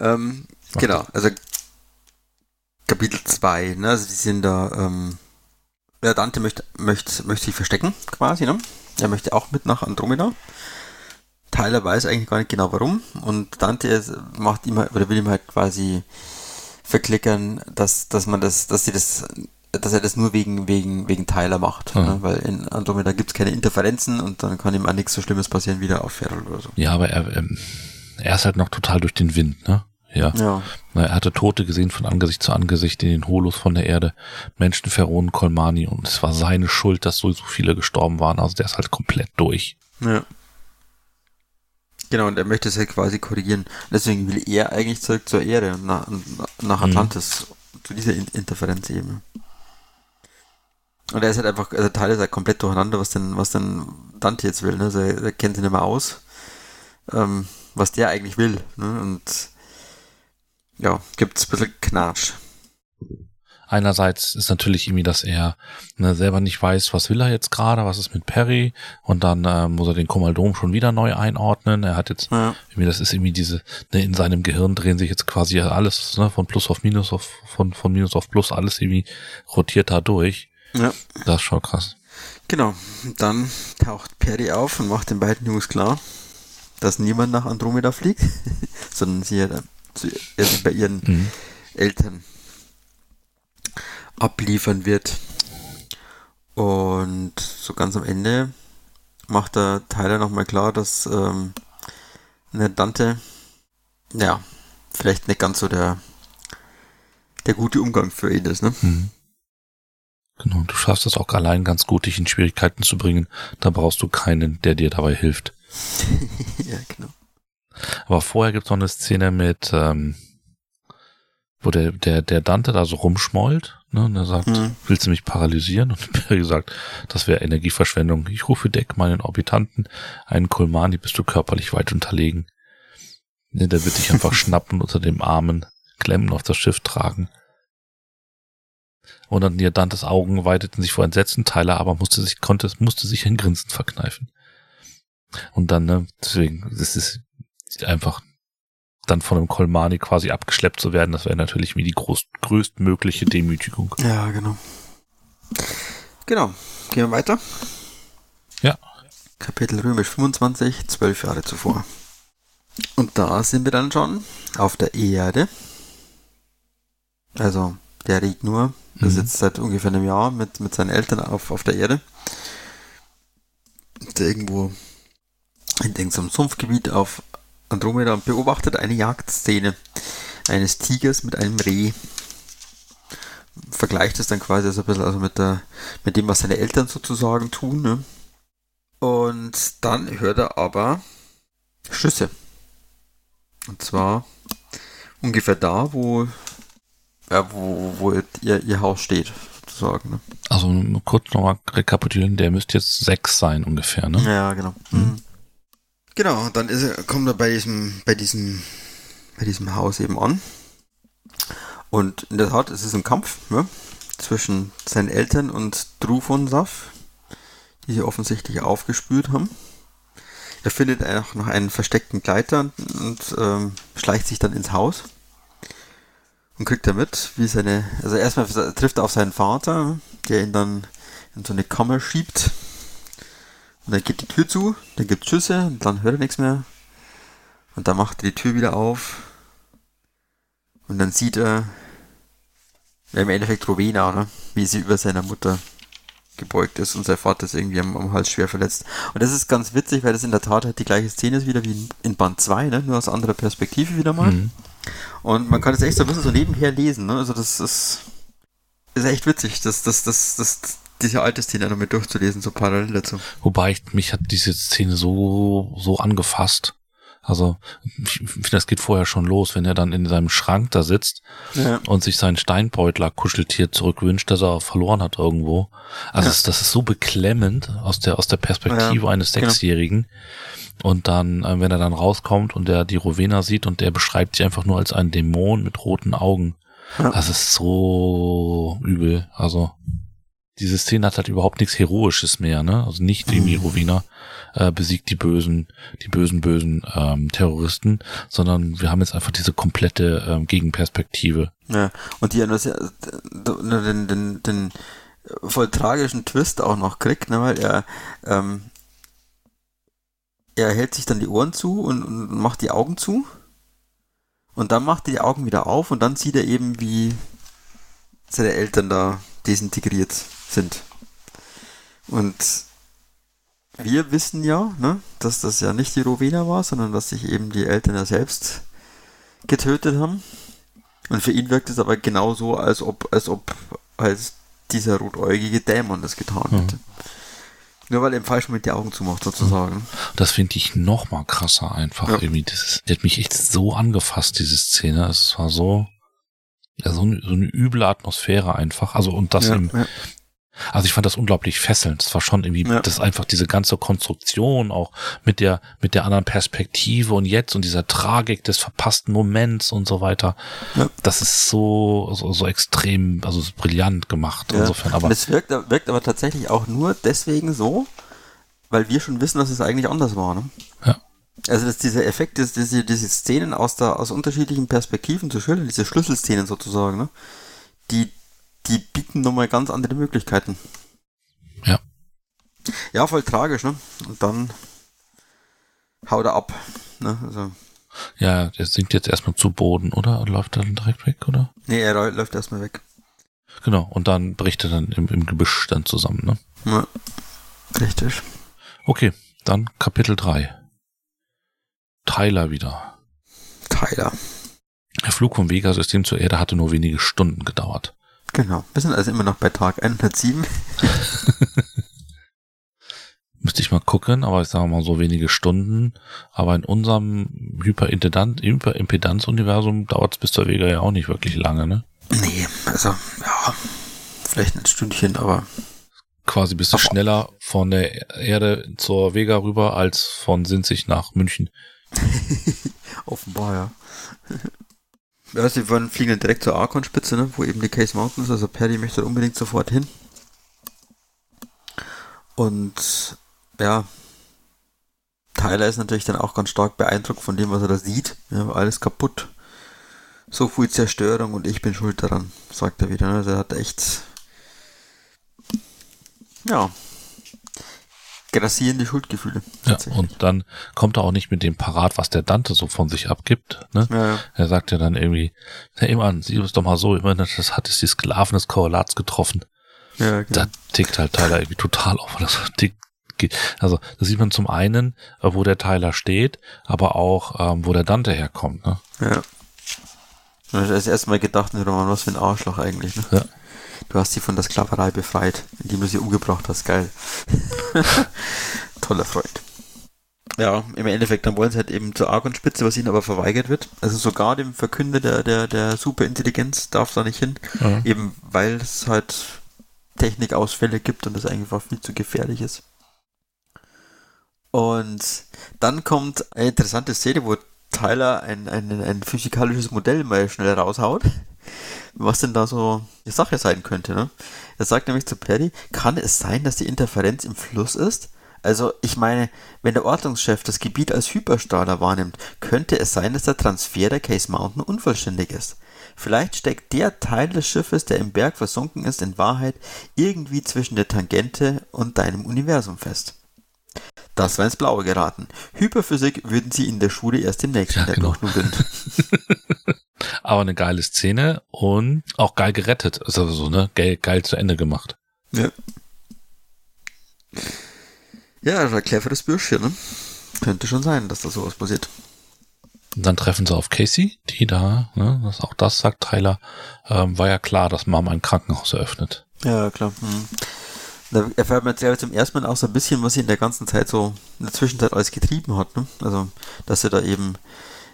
Ähm, genau, also Kapitel 2, ne? Also die sind da, ähm, ja, Dante möchte, möchte, möchte sich verstecken, quasi, ne? Er möchte auch mit nach Andromeda. Tyler weiß eigentlich gar nicht genau warum. Und Dante macht immer, oder will ihm halt quasi verklickern, dass, dass man das, dass sie das, dass er das nur wegen, wegen, wegen Tyler macht. Mhm. Ne? Weil in Andromeda gibt es keine Interferenzen und dann kann ihm auch nichts so Schlimmes passieren wie der auf Feral oder so. Ja, aber er, ähm, er ist halt noch total durch den Wind, ne? Ja. ja. Er hatte Tote gesehen von Angesicht zu Angesicht in den Holos von der Erde. Menschen, Pharaonen, Kolmani. Und es war seine Schuld, dass so, so viele gestorben waren. Also der ist halt komplett durch. Ja. Genau, und er möchte es halt quasi korrigieren. Deswegen will er eigentlich zurück zur Erde, nach, nach mhm. Atlantis, mhm. zu dieser Interferenz eben. Und er ist halt einfach, also Teil ist halt komplett durcheinander, was denn, was denn Dante jetzt will, ne? Also er, er kennt sich nicht mehr aus, ähm, was der eigentlich will, ne? Und ja, gibt's ein bisschen Knatsch. Einerseits ist natürlich irgendwie, dass er ne, selber nicht weiß, was will er jetzt gerade, was ist mit Perry und dann äh, muss er den Komaldom schon wieder neu einordnen. Er hat jetzt, ja. irgendwie, das ist irgendwie diese, ne, in seinem Gehirn drehen sich jetzt quasi alles ne, von Plus auf Minus auf von von Minus auf Plus alles irgendwie rotiert da durch. Ja. Das ist schon krass. Genau. Dann taucht Perry auf und macht den beiden Jungs klar, dass niemand nach Andromeda fliegt, [LAUGHS] sondern sie hat also bei ihren mhm. Eltern abliefern wird. Und so ganz am Ende macht der Tyler nochmal klar, dass ähm, eine Dante, ja, vielleicht nicht ganz so der, der gute Umgang für ihn ist, ne? Mhm. Genau, du schaffst es auch allein ganz gut, dich in Schwierigkeiten zu bringen. Da brauchst du keinen, der dir dabei hilft. [LAUGHS] ja, genau. Aber vorher gibt es noch eine Szene mit, ähm, wo der, der, der Dante da so rumschmollt, ne, und er sagt, Mhm. willst du mich paralysieren? [LAUGHS] Und Perry sagt, das wäre Energieverschwendung. Ich rufe Deck meinen Orbitanten, einen Kolmani bist du körperlich weit unterlegen. Ne, der wird dich einfach [LAUGHS] schnappen, unter dem Armen klemmen, auf das Schiff tragen. Und dann ihr Dantes Augen weiteten sich vor Entsetzen, Tyler aber musste sich, konnte, musste sich ein Grinsen verkneifen. Und dann, ne, deswegen, das ist einfach dann von einem Kolmani quasi abgeschleppt zu werden, das wäre natürlich wie die groß, größtmögliche Demütigung. Ja, genau. Genau. Gehen wir weiter. Ja. Kapitel Römisch 25, zwölf Jahre zuvor. Und da sind wir dann schon auf der Erde. Also, der Ried nur ist Mhm. jetzt seit ungefähr einem Jahr mit, mit seinen Eltern auf, auf der Erde. Der irgendwo in irgendeinem Sumpfgebiet auf Andromeda beobachtet eine Jagdszene eines Tigers mit einem Reh. Vergleicht es dann quasi so ein bisschen also mit, der, mit dem, was seine Eltern sozusagen tun. Ne? Und dann hört er aber Schüsse. Und zwar ungefähr da, wo, ja, wo, wo ihr, ihr Haus steht, sozusagen. Ne? Also nur kurz nochmal rekapitulieren, der müsste jetzt sechs sein ungefähr, ne? Ja, genau. Mhm. Genau, dann ist kommt er bei diesem, bei diesem, bei diesem Haus eben an. Und in der Tat, es ist ein Kampf ne, zwischen seinen Eltern und Drew von Saf, die sie offensichtlich aufgespürt haben. Er findet auch noch einen versteckten Gleiter und, und ähm, schleicht sich dann ins Haus und kriegt damit, wie seine, also erstmal trifft er auf seinen Vater, der ihn dann in so eine Kammer schiebt. Und dann geht die Tür zu, dann gibt es Schüsse und dann hört er nichts mehr. Und dann macht er die Tür wieder auf. Und dann sieht er ja, im Endeffekt Rowena, ne? wie sie über seiner Mutter gebeugt ist und sein Vater ist irgendwie am, am Hals schwer verletzt. Und das ist ganz witzig, weil das in der Tat halt die gleiche Szene ist wieder wie in, in Band 2, ne? nur aus anderer Perspektive wieder mal. Mhm. Und man kann es echt so ein bisschen so nebenher lesen. Ne? Also das ist, ist echt witzig, das, das, das, das, diese alte Szene noch mit durchzulesen, so parallel dazu. Wobei ich, mich hat diese Szene so, so angefasst. Also, ich finde, das geht vorher schon los, wenn er dann in seinem Schrank da sitzt Ja. und sich sein Steinbeutler Kuscheltier zurückwünscht, das er verloren hat irgendwo. Also Ja. das, das ist so beklemmend aus der aus der Perspektive Ja, eines genau. Sechsjährigen. Und dann, äh, wenn er dann rauskommt und der die Rowena sieht und der beschreibt sie einfach nur als einen Dämon mit roten Augen. Ja. Das ist so übel. Also diese Szene hat halt überhaupt nichts Heroisches mehr, ne? Also nicht irgendwie Mhm. Rowena äh, besiegt die bösen, die bösen, bösen ähm, Terroristen, sondern wir haben jetzt einfach diese komplette ähm, Gegenperspektive. Ja, und die ja nur den, den, den voll tragischen Twist auch noch kriegt, ne, weil er, ähm, er hält sich dann die Ohren zu und, und macht die Augen zu. Und dann macht er die Augen wieder auf und dann sieht er eben, wie seine Eltern da desintegriert sind. Und wir wissen ja, ne, dass das ja nicht die Rowena war, sondern dass sich eben die Eltern ja selbst getötet haben. Und für ihn wirkt es aber genauso, als ob, als ob als dieser rotäugige Dämon das getan Mhm. hätte. Nur weil er im falschen Moment die Augen zumacht, sozusagen. Das finde ich noch mal krasser einfach. Ja. Irgendwie, das ist, die hat mich echt so angefasst, diese Szene. Es war so, ja, so, eine, so eine üble Atmosphäre einfach. Also, und das ja, im, ja. Also ich fand das unglaublich fesselnd. Es war schon irgendwie, Ja. das einfach diese ganze Konstruktion auch mit der, mit der anderen Perspektive und jetzt und dieser Tragik des verpassten Moments und so weiter. Ja. Das ist so, so, so extrem, also so brillant gemacht. Ja. Insofern, aber es wirkt, wirkt aber tatsächlich auch nur deswegen so, weil wir schon wissen, dass es eigentlich anders war. Ne? Ja. Also dass dieser Effekt, diese, diese Szenen aus, der, aus unterschiedlichen Perspektiven zu schildern, diese Schlüsselszenen sozusagen, ne? die, die bieten nochmal ganz andere Möglichkeiten. Ja. Ja, voll tragisch, ne? Und dann haut er ab. Ne? Also, ja, der sinkt jetzt erstmal zu Boden, oder? Und läuft dann direkt weg, oder? nee, er läu- läuft erstmal weg. Genau. Und dann bricht er dann im, im Gebüsch dann zusammen, ne? Ja. Richtig. Okay, dann Kapitel 3. Tyler wieder. Tyler. Der Flug vom Vega-System zur Erde hatte nur wenige Stunden gedauert. Genau. Wir sind also immer noch bei Tag 107. Müsst [LAUGHS] Müsste ich mal gucken, aber ich sage mal so wenige Stunden. Aber in unserem Hyperimpedanz-Universum dauert es bis zur Vega ja auch nicht wirklich lange, ne? Nee, also, ja, vielleicht ein Stündchen, aber. Quasi bist du schneller von der Erde zur Vega rüber als von Sinzig nach München. [LAUGHS] Offenbar, ja. Ja, sie wollen, fliegen dann direkt zur Arkon-Spitze, ne, wo eben die Case Mountain ist. Also Perry möchte unbedingt sofort hin. Und ja, Tyler ist natürlich dann auch ganz stark beeindruckt von dem, was er da sieht. Ja, alles kaputt. So viel Zerstörung und ich bin schuld daran, sagt er wieder. Also er hat echt, ja, grassierende Schuldgefühle. Ja, und dann kommt er auch nicht mit dem Parat, was der Dante so von sich abgibt. Ne? Ja, ja. Er sagt ja dann irgendwie, hey Mann, sieh es doch mal so, ich meine, das hat es die Sklaven des Korrelats getroffen. Ja, genau. Da tickt halt Tyler irgendwie total auf. Das tickt, also das sieht man zum einen, äh, wo der Tyler steht, aber auch, ähm, wo der Dante herkommt. Ne? Ja. Ich habe das erste Mal gedacht, Roman, was für ein Arschloch eigentlich. Ne? Ja. Du hast sie von der Sklaverei befreit, indem du sie umgebracht hast. Geil. [LAUGHS] Toller Freund. Ja, im Endeffekt, dann wollen sie halt eben zur Argon-Spitze, was ihnen aber verweigert wird. Also sogar dem Verkünder der, der, der Superintelligenz darf da nicht hin. Ja. Eben weil es halt Technikausfälle gibt und das einfach viel zu gefährlich ist. Und dann kommt eine interessante Szene, wo Tyler ein, ein, ein physikalisches Modell mal schnell raushaut, was denn da so die Sache sein könnte. Ne? Er sagt nämlich zu Paddy, kann es sein, dass die Interferenz im Fluss ist? Also, ich meine, wenn der Ortungschef das Gebiet als Hyperstrahler wahrnimmt, könnte es sein, dass der Transfer der Case Mountain unvollständig ist. Vielleicht steckt der Teil des Schiffes, der im Berg versunken ist, in Wahrheit irgendwie zwischen der Tangente und deinem Universum fest. Das war ins Blaue geraten. Hyperphysik würden sie in der Schule erst im nächsten ja, genau. [LAUGHS] Aber eine geile Szene und auch geil gerettet. Also so, ne? Geil, geil zu Ende gemacht. Ja. Ja, ein cleveres Bürschchen, ne? Könnte schon sein, dass da sowas passiert. Und dann treffen sie auf Casey, die da, ne, das, auch das sagt Tyler, ähm, war ja klar, dass Mom ein Krankenhaus eröffnet. Ja, klar. Hm. Da erfährt man jetzt zum ersten Mal auch so ein bisschen, was sie in der ganzen Zeit so in der Zwischenzeit alles getrieben hat. Ne? Also, dass sie da eben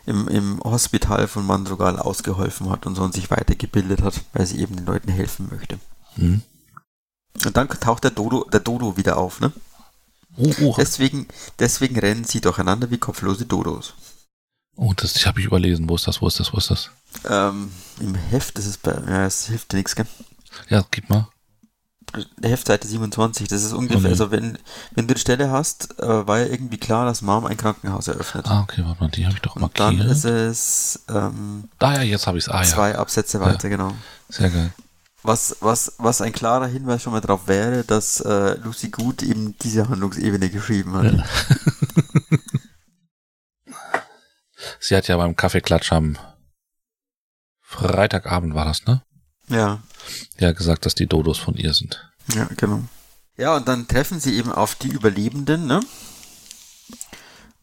im, im Hospital von Mandrogal ausgeholfen hat und so und sich weitergebildet hat, weil sie eben den Leuten helfen möchte. Hm. Und dann taucht der Dodo, der Dodo wieder auf, ne? Oh, oh. Deswegen, deswegen rennen sie durcheinander wie kopflose Dodos. Oh, das habe ich überlesen. Wo ist das? Wo ist das? Wo ist das? Ähm, Im Heft ist es bei. Ja, es hilft dir nichts, gell? Ja, gib mal. Heftseite 27, das ist ungefähr, okay. also wenn, wenn du die Stelle hast, äh, war ja irgendwie klar, dass Mom ein Krankenhaus eröffnet. Ah, okay, warte mal, die habe ich doch markiert. Und dann ist es ähm, ah, ja, jetzt habe ich es. Ah, ja. Zwei Absätze weiter, ja. genau. Sehr geil. Was, was, was ein klarer Hinweis schon mal darauf wäre, dass äh, Lucy Good eben diese Handlungsebene geschrieben hat. Ja. [LAUGHS] Sie hat ja beim Kaffeeklatsch am Freitagabend war das, ne? Ja. Ja, gesagt, dass die Dodos von ihr sind. Ja, genau. Ja, und dann treffen sie eben auf die Überlebenden, ne?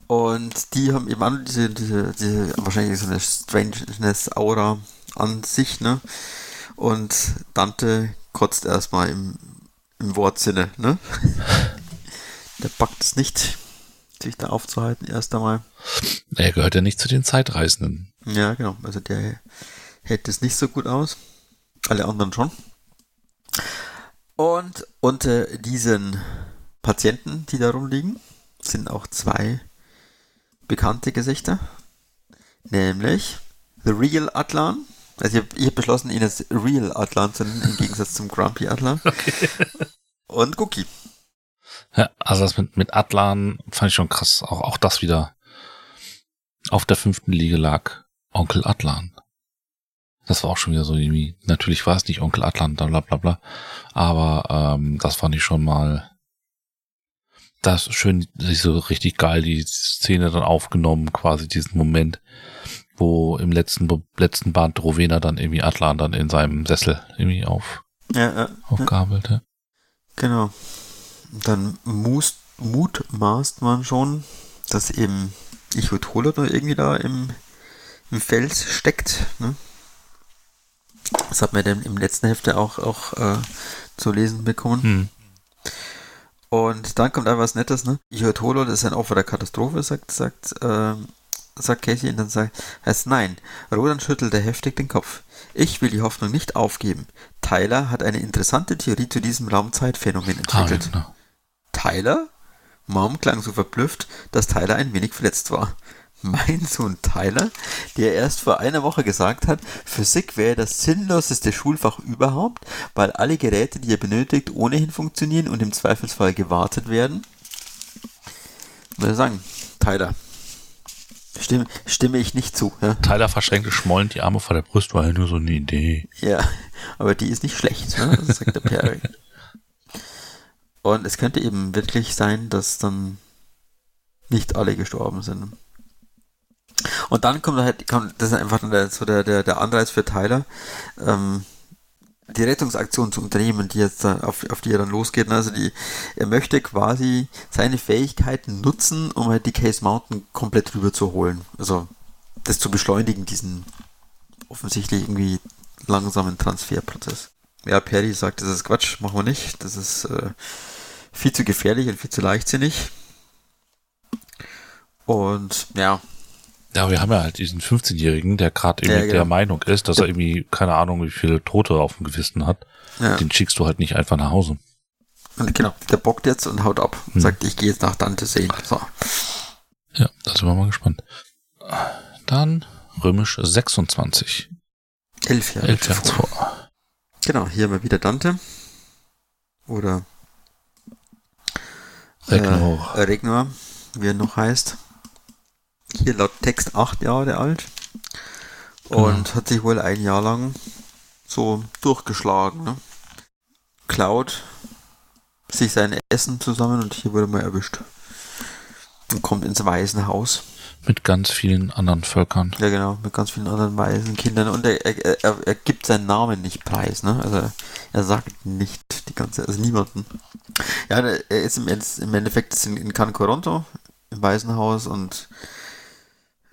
Und die haben eben an diese, diese, diese wahrscheinlich so eine Strangeness-Aura an sich, ne? Und Dante kotzt erstmal im, im Wortsinne, ne? [LAUGHS] Der packt es nicht, sich da aufzuhalten, erst einmal. Er gehört ja nicht zu den Zeitreisenden. Ja, genau. Also der hält es nicht so gut aus. Alle anderen schon. Und unter diesen Patienten, die da rumliegen, sind auch zwei bekannte Gesichter. Nämlich The Real Atlan. Also ich habe hab beschlossen, ihn als Real Atlan zu nennen, im Gegensatz zum Grumpy Atlan. [LAUGHS] Okay. Und Cookie. Ja, also das mit, mit Atlan fand ich schon krass. Auch, auch das wieder. Auf der fünften Liege lag Onkel Atlan. Das war auch schon wieder so irgendwie, natürlich war es nicht Onkel Atlan, bla bla bla, aber ähm, das fand ich schon mal, das schön, so richtig geil, die Szene dann aufgenommen, quasi diesen Moment, wo im letzten letzten Band Rowena dann irgendwie Atlan dann in seinem Sessel irgendwie auf ja, ja, aufgabelt. Ja. Genau. Dann must, mutmaßt man schon, dass eben Ichotolo da irgendwie da im, im Fels steckt. Ne? Das hat man dann im letzten Hefte auch, auch äh, zu lesen bekommen. Hm. Und dann kommt einfach was Nettes, ne? Iotolo, das ist ein Opfer der Katastrophe, sagt, sagt, ähm, sagt Casey und dann sagt, heißt nein. Rodan schüttelte heftig den Kopf. Ich will die Hoffnung nicht aufgeben. Tyler hat eine interessante Theorie zu diesem Raumzeitphänomen entwickelt. Ah, genau. Tyler? Mom klang so verblüfft, dass Tyler ein wenig verletzt war. Mein Sohn Tyler, der erst vor einer Woche gesagt hat, Physik wäre das sinnloseste Schulfach überhaupt, weil alle Geräte, die er benötigt, ohnehin funktionieren und im Zweifelsfall gewartet werden. Ich würde sagen, Tyler, stimme, stimme ich nicht zu. Ja? Tyler verschränkte schmollend die Arme vor der Brust, war ja nur so eine Idee. Ja, aber die ist nicht schlecht, ne? sagt der Perry. Und es könnte eben wirklich sein, dass dann nicht alle gestorben sind. Und dann kommt halt, kommt, das ist einfach der, so der, der, der Anreiz für Tyler, ähm, die Rettungsaktion zu unternehmen, die jetzt auf, auf die er dann losgeht. Ne? Also die, er möchte quasi seine Fähigkeiten nutzen, um halt die Case Mountain komplett rüber zu holen. Also das zu beschleunigen, diesen offensichtlich irgendwie langsamen Transferprozess. Ja, Perry sagt, das ist Quatsch, machen wir nicht. Das ist äh, viel zu gefährlich und viel zu leichtsinnig. Und ja, Ja, wir haben ja halt diesen 15-Jährigen, der gerade irgendwie Ja, genau. der Meinung ist, dass er irgendwie, keine Ahnung, wie viele Tote auf dem Gewissen hat. ja. Den schickst du halt nicht einfach nach Hause. Genau, der bockt jetzt und haut ab und Hm. sagt, ich gehe jetzt nach Dante sehen. So. Ja, da sind wir mal gespannt. Dann römisch 26. Elf Jahre. Elf Jahre zuvor. zuvor. Genau, hier haben wir wieder Dante. Oder Regnor. Äh, Regnor, wie er noch heißt. Hier laut Text acht Jahre alt. Und hat sich wohl ein Jahr lang so durchgeschlagen. Ne? Klaut sich sein Essen zusammen und hier wurde mal erwischt. Und kommt ins Waisenhaus. Mit ganz vielen anderen Völkern. Ja, genau, mit ganz vielen anderen weißen Kindern. Und er, er, er, er gibt seinen Namen nicht preis, ne? Also er sagt nicht die ganze, also niemanden. Ja, er ist im, im Endeffekt in, in Can Coronto, im Waisenhaus und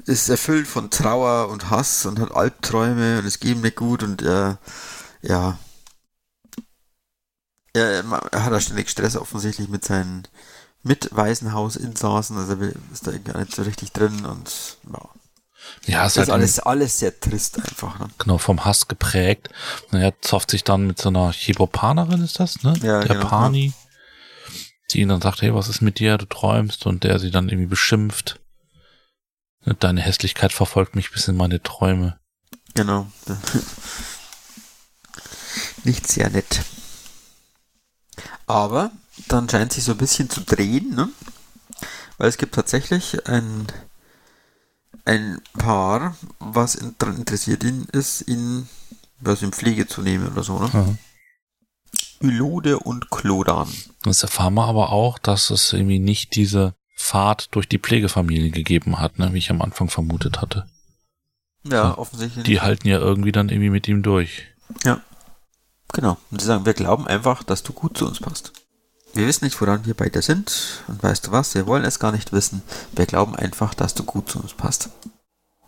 ist erfüllt von Trauer und Hass und hat Albträume und es geht ihm nicht gut und er, ja, er, er hat da ständig Stress offensichtlich mit seinen mit Waisenhaus-Insassen, also er ist da irgendwie nicht so richtig drin und ja. Ja, ist halt alles, alles sehr trist einfach. Ne? genau vom Hass geprägt. Und er zofft sich dann mit so einer Chibopanerin, ist das, ne? Ja, der genau, Pani, die ihn dann sagt, hey, was ist mit dir? Du träumst und der sie dann irgendwie beschimpft. Deine Hässlichkeit verfolgt mich bis in meine Träume. Genau. Nicht sehr nett. Aber dann scheint sich so ein bisschen zu drehen, ne? Weil es gibt tatsächlich ein, ein Paar, was in, interessiert ihn ist, ihn was in Pflege zu nehmen oder so, ne? Ylode und Klodan. Jetzt erfahren wir aber auch, dass es irgendwie nicht diese Fahrt durch die Pflegefamilie gegeben hat, ne, wie ich am Anfang vermutet hatte. Ja, Ja. offensichtlich. Die halten ja irgendwie dann irgendwie mit ihm durch. Ja. Genau. Und sie sagen, wir glauben einfach, dass du gut zu uns passt. Wir wissen nicht, woran wir bei dir sind. Und weißt du was? Wir wollen es gar nicht wissen. Wir glauben einfach, dass du gut zu uns passt.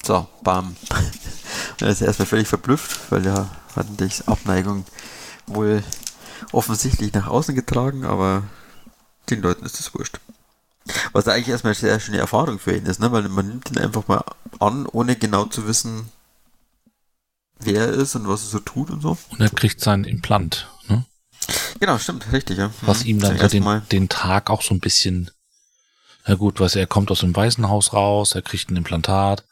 So, bam. [LAUGHS] Und er ist erstmal völlig verblüfft, weil er hatten dich Abneigung wohl offensichtlich nach außen getragen, aber den Leuten ist es wurscht. Was eigentlich erstmal eine sehr schöne Erfahrung für ihn ist, ne? weil man nimmt ihn einfach mal an, ohne genau zu wissen, wer er ist und was er so tut und so. Und er kriegt sein Implant, ne? Genau, stimmt, richtig, ja. was Mhm. ihm dann so den, den Tag auch so ein bisschen, na gut, du, er kommt aus dem Waisenhaus raus, er kriegt ein Implantat.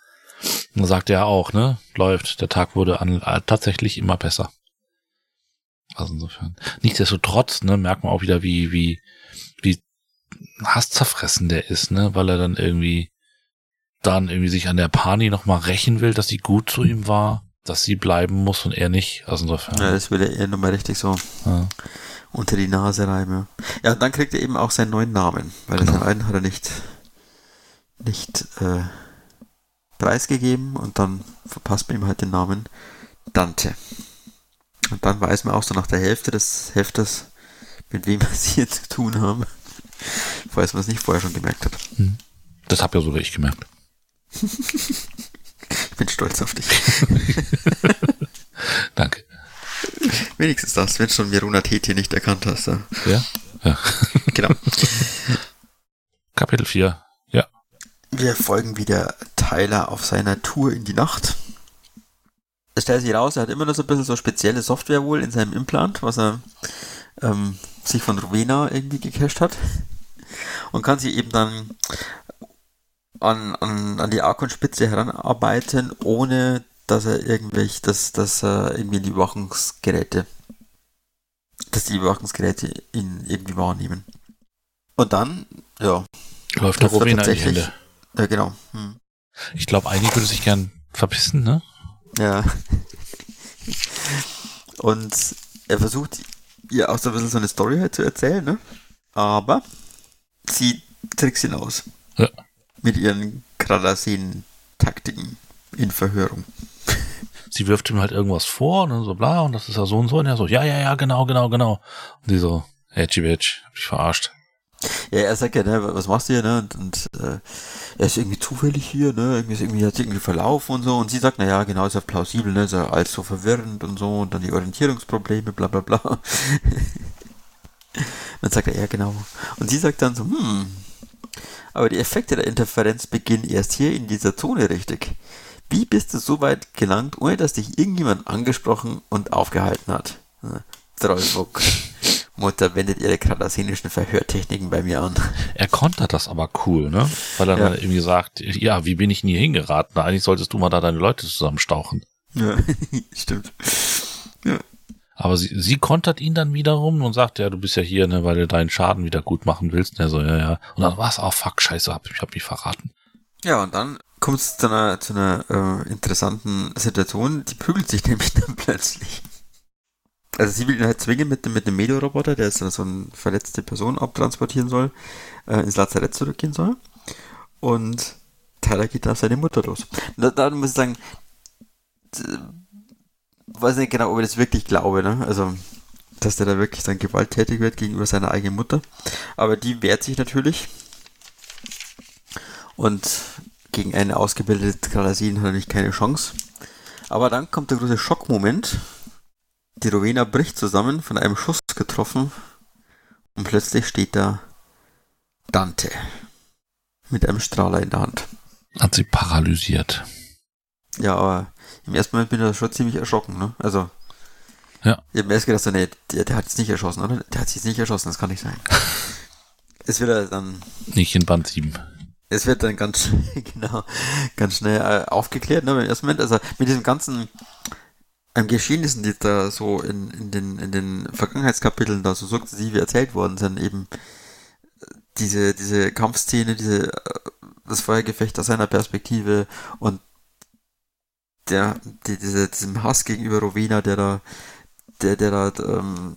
Und dann sagt er auch, ne, läuft, der Tag wurde an, äh, tatsächlich immer besser. Also insofern. Nichtsdestotrotz, ne, merkt man auch wieder, wie, wie, wie hasszerfressen der ist, ne, weil er dann irgendwie, dann irgendwie sich an der Pani nochmal rächen will, dass sie gut zu ihm war, dass sie bleiben muss und er nicht. Also insofern. Ja, das will er eher nochmal richtig so ja. unter die Nase reiben. Ja, dann kriegt er eben auch seinen neuen Namen, weil Genau. seinen alten hat er nicht, nicht äh, preisgegeben und dann verpasst man ihm halt den Namen Dante. Und dann weiß man auch so nach der Hälfte des Heftes, mit wem [LAUGHS] wir es hier zu tun haben, falls man es nicht vorher schon gemerkt hat. Das hab ja sogar ich gemerkt. Ich bin stolz auf dich. [LAUGHS] Danke. Wenigstens das, wenn schon Miruna Teti nicht erkannt hast. Ja. Ja? Ja. [LAUGHS] Genau. Kapitel 4. Ja. Wir folgen wieder Tyler auf seiner Tour in die Nacht. Es stellt sich raus, er hat immer noch so ein bisschen so spezielle Software wohl in seinem Implant, was er ähm, sich von Rowena irgendwie gecached hat. Und kann sich eben dann an, an, an die Arkon-Spitze heranarbeiten, ohne dass er irgendwelche, dass, dass er irgendwie die Überwachungsgeräte, dass die Überwachungsgeräte ihn irgendwie wahrnehmen. Und dann, ja. Läuft der Rowena in die Hände. Ja, genau. Hm. Ich glaube, einige würde sich gern verpissen, ne? Ja. [LAUGHS] Und er versucht ihr auch so ein bisschen so eine Story halt zu erzählen, ne? Aber sie trickst ihn aus. Ja. Mit ihren Kradasin-Taktiken in Verhörung. Sie wirft ihm halt irgendwas vor und dann so bla und das ist ja so und so und er so, ja, ja, ja, genau, genau, genau. Und die so, Edgy Bitch, hab ich verarscht. Ja, er sagt ja, ne, was machst du hier, ne? Und, und äh, er ist irgendwie zufällig hier, ne? Irgendwie ist irgendwie hat irgendwie verlaufen und so. Und sie sagt, na ja, genau, ist ja plausibel, ne? Ist ja alles so verwirrend und so und dann die Orientierungsprobleme, bla bla bla. [LAUGHS] dann sagt er, ja, genau. Und sie sagt dann so, hm, aber die Effekte der Interferenz beginnen erst hier in dieser Zone richtig. Wie bist du so weit gelangt, ohne dass dich irgendjemand angesprochen und aufgehalten hat? Trollbock. Mutter wendet ihre kardasinischen Verhörtechniken bei mir an. Er kontert das aber cool, ne? Weil er Ja. dann irgendwie sagt, ja, wie bin ich denn hier hingeraten? Eigentlich solltest du mal da deine Leute zusammenstauchen. Ja, [LAUGHS] stimmt. Aber sie, sie kontert ihn dann wiederum und sagt, ja, du bist ja hier, ne, weil du deinen Schaden wieder gut machen willst. Und er so, ja, ja. Und dann war's, oh fuck, scheiße, hab, ich hab mich verraten. Ja, und dann kommt es zu einer, zu einer äh, interessanten Situation. Die prügelt sich [LAUGHS] nämlich dann plötzlich. Also sie will ihn halt zwingen mit dem, mit dem Medo-Roboter, der jetzt so eine verletzte Person abtransportieren soll, äh, ins Lazarett zurückgehen soll. Und Tyler geht dann auf seine Mutter los. Da, da muss ich sagen, weiß nicht genau, ob ich das wirklich glaube, ne? Also, dass der da wirklich dann gewalttätig wird gegenüber seiner eigenen Mutter. Aber die wehrt sich natürlich. Und gegen einen ausgebildeten Kalasin hat er nicht keine Chance. Aber dann kommt der große Schockmoment. Die Rowena bricht zusammen, von einem Schuss getroffen. Und plötzlich steht da Dante. Mit einem Strahler in der Hand. Hat sie paralysiert. Ja, aber im ersten Moment bin ich da schon ziemlich erschrocken, ne? Also. Ja. Ich habe mir erst gedacht, so, nee, der, der hat jetzt nicht erschossen, oder? Der hat jetzt nicht erschossen, das kann nicht sein. [LAUGHS] es wird dann, Nicht in Band 7. es wird dann ganz, [LAUGHS] genau, ganz schnell äh, aufgeklärt, ne? Im ersten Moment, also mit diesem ganzen Geschehnissen, die da so in, in den, in den Vergangenheitskapiteln da so sukzessive erzählt worden sind, eben äh, diese, diese Kampfszene, diese, äh, das Feuergefecht aus seiner Perspektive und der, die, diese, diesem Hass gegenüber Rowena, der da, der, der da, ähm,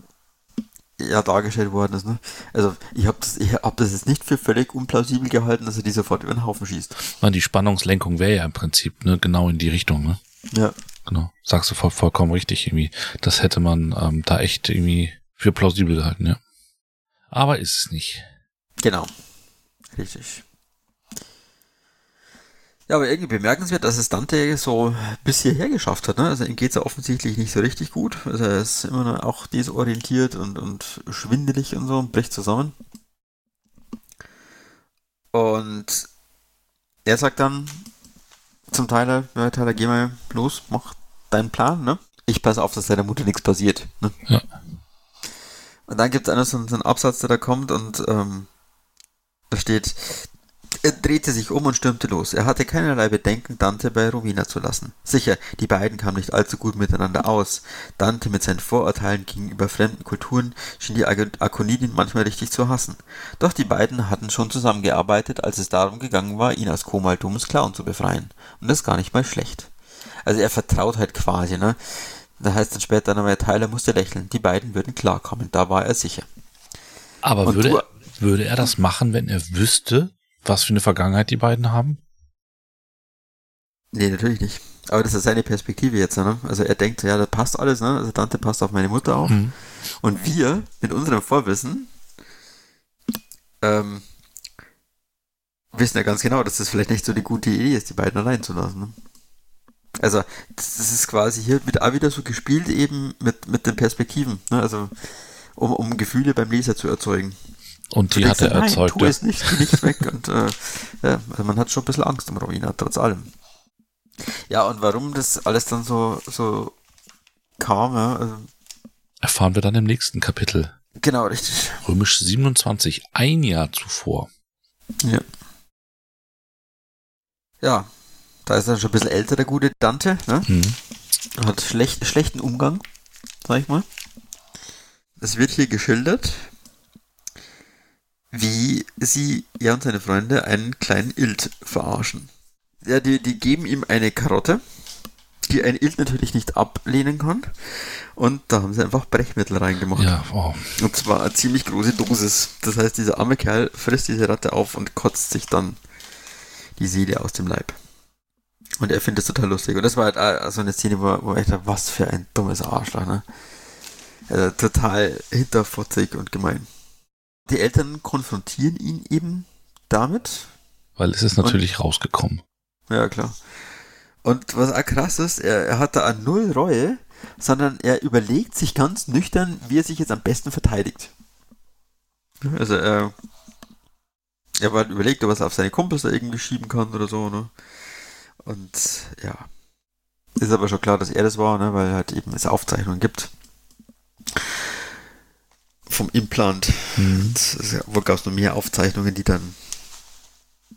ja, dargestellt worden ist, ne? Also, ich habe das, ich hab das jetzt nicht für völlig unplausibel gehalten, dass er die sofort über den Haufen schießt. Die Spannungslenkung wäre ja im Prinzip, ne, genau in die Richtung, ne? Ja. Genau. Sagst du voll, vollkommen richtig irgendwie. Das hätte man ähm, da echt irgendwie für plausibel gehalten, ja. Aber ist es nicht. Genau. Richtig. Ja, aber irgendwie bemerkenswert, dass es Dante so bis hierher geschafft hat. Ne? Also ihm geht's ja offensichtlich nicht so richtig gut. Also er ist immer noch auch desorientiert und, und schwindelig und so und bricht zusammen. Und er sagt dann zum Tyler, ja, Tyler, geh mal los, mach deinen Plan, ne? Ich passe auf, dass deiner Mutter nichts passiert. Ne? Ja. Und dann gibt es einen so, so einen Absatz, der da kommt und ähm, da steht, er drehte sich um und stürmte los. Er hatte keinerlei Bedenken, Dante bei Rowena zu lassen. Sicher, die beiden kamen nicht allzu gut miteinander aus. Dante mit seinen Vorurteilen gegenüber fremden Kulturen schien die Ak- Akonidin manchmal richtig zu hassen. Doch die beiden hatten schon zusammengearbeitet, als es darum gegangen war, ihn aus Komaldomus Clown zu befreien. Und das gar nicht mal schlecht. Also er vertraut halt quasi, ne? Da heißt dann später nochmal, Tyler musste lächeln. Die beiden würden klarkommen, da war er sicher. Aber Und würde, du- würde er das machen, wenn er wüsste, was für eine Vergangenheit die beiden haben? Nee, natürlich nicht. Aber das ist seine Perspektive jetzt, ne? Also er denkt, ja, das passt alles, ne? Also Dante passt auf meine Mutter auf. Hm. Und wir, mit unserem Vorwissen, ähm, wissen ja ganz genau, dass das vielleicht nicht so eine gute Idee ist, die beiden allein zu lassen. Ne? Also, das, das ist quasi hier mit auch wieder so gespielt, eben mit, mit den Perspektiven. Ne? Also, um, um Gefühle beim Leser zu erzeugen. Und die hat er Nein, erzeugt. Tu Ja. es nicht, tu nichts weg. Und äh, ja, also man hat schon ein bisschen Angst um Rowena, trotz allem. Ja, und warum das alles dann so, so kam, ja, also, Erfahren wir dann im nächsten Kapitel. genau, richtig. Römisch 27, ein Jahr zuvor. Ja. Ja, da ist dann schon ein bisschen älter, der gute Dante, ne? Hm. Hat schlecht, schlechten Umgang, sag ich mal. Es wird hier geschildert, wie sie, er und seine Freunde, einen kleinen Ilt verarschen. Ja, die, die geben ihm eine Karotte, die ein Ilt natürlich nicht ablehnen kann. Und da haben sie einfach Brechmittel reingemacht. Ja, oh. Und zwar eine ziemlich große Dosis. Das heißt, dieser arme Kerl frisst diese Ratte auf und kotzt sich dann die Seele aus dem Leib. Und er findet es total lustig. Und das war halt so eine Szene, wo, wo ich dachte, was für ein dummes Arschloch, ne? Also total hinterfotzig und gemein. Die Eltern konfrontieren ihn eben damit. Weil es ist natürlich rausgekommen. Ja, klar. Und was auch krass ist, er, er hat da an null Reue, sondern er überlegt sich ganz nüchtern, wie er sich jetzt am besten verteidigt. Also er, er war überlegt, ob er es auf seine Kumpels da irgendwie schieben kann oder so, ne? Und ja. Ist aber schon klar, dass er das war, ne? Weil halt eben es Aufzeichnungen gibt. Vom Implant. Mhm. Ja- Wo gab es noch mehr Aufzeichnungen, die dann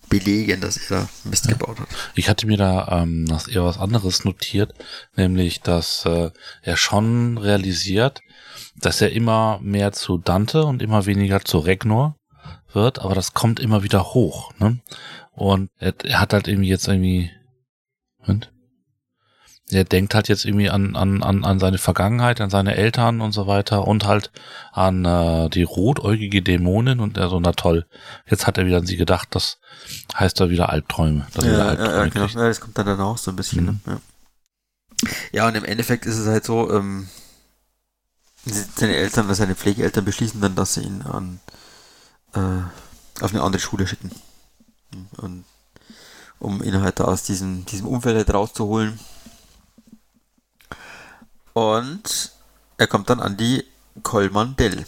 belegen, dass er da Mist gebaut hat. Ich hatte mir da ähm, noch eher was anderes notiert, nämlich, dass äh, er schon realisiert, dass er immer mehr zu Dante und immer weniger zu Regnor wird, aber das kommt immer wieder hoch. Ne? Und er, er hat halt irgendwie jetzt irgendwie... Und? Er denkt halt jetzt irgendwie an, an, an, an seine Vergangenheit, an seine Eltern und so weiter und halt an äh, die rotäugige Dämonin und er so, na toll, jetzt hat er wieder an sie gedacht, das heißt da wieder Albträume. Ja, Albträume ja, genau. kriegt. Das kommt dann danach so ein bisschen. Mhm. Ne? Ja. ja, und im Endeffekt ist es halt so, ähm, seine Eltern oder seine Pflegeeltern beschließen dann, dass sie ihn an äh, auf eine andere Schule schicken. Und um ihn halt da aus diesem, diesem Umfeld halt rauszuholen. Und er kommt dann an die Kolman Dell.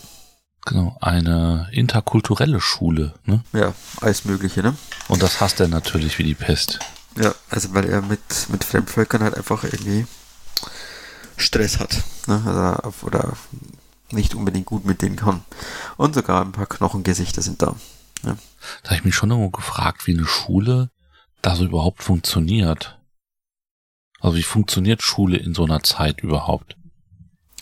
Genau, eine interkulturelle Schule, ne? Ja, alles Mögliche, ne? Und das hasst er natürlich wie die Pest. Ja, also weil er mit, mit Fremdvölkern halt einfach irgendwie Stress hat. Ne? Also, auf- oder nicht unbedingt gut mit denen kann. Und sogar ein paar Knochengesichter sind da. Da habe ich mich schon irgendwo gefragt, wie eine Schule da so überhaupt funktioniert. Also wie funktioniert Schule in so einer Zeit überhaupt?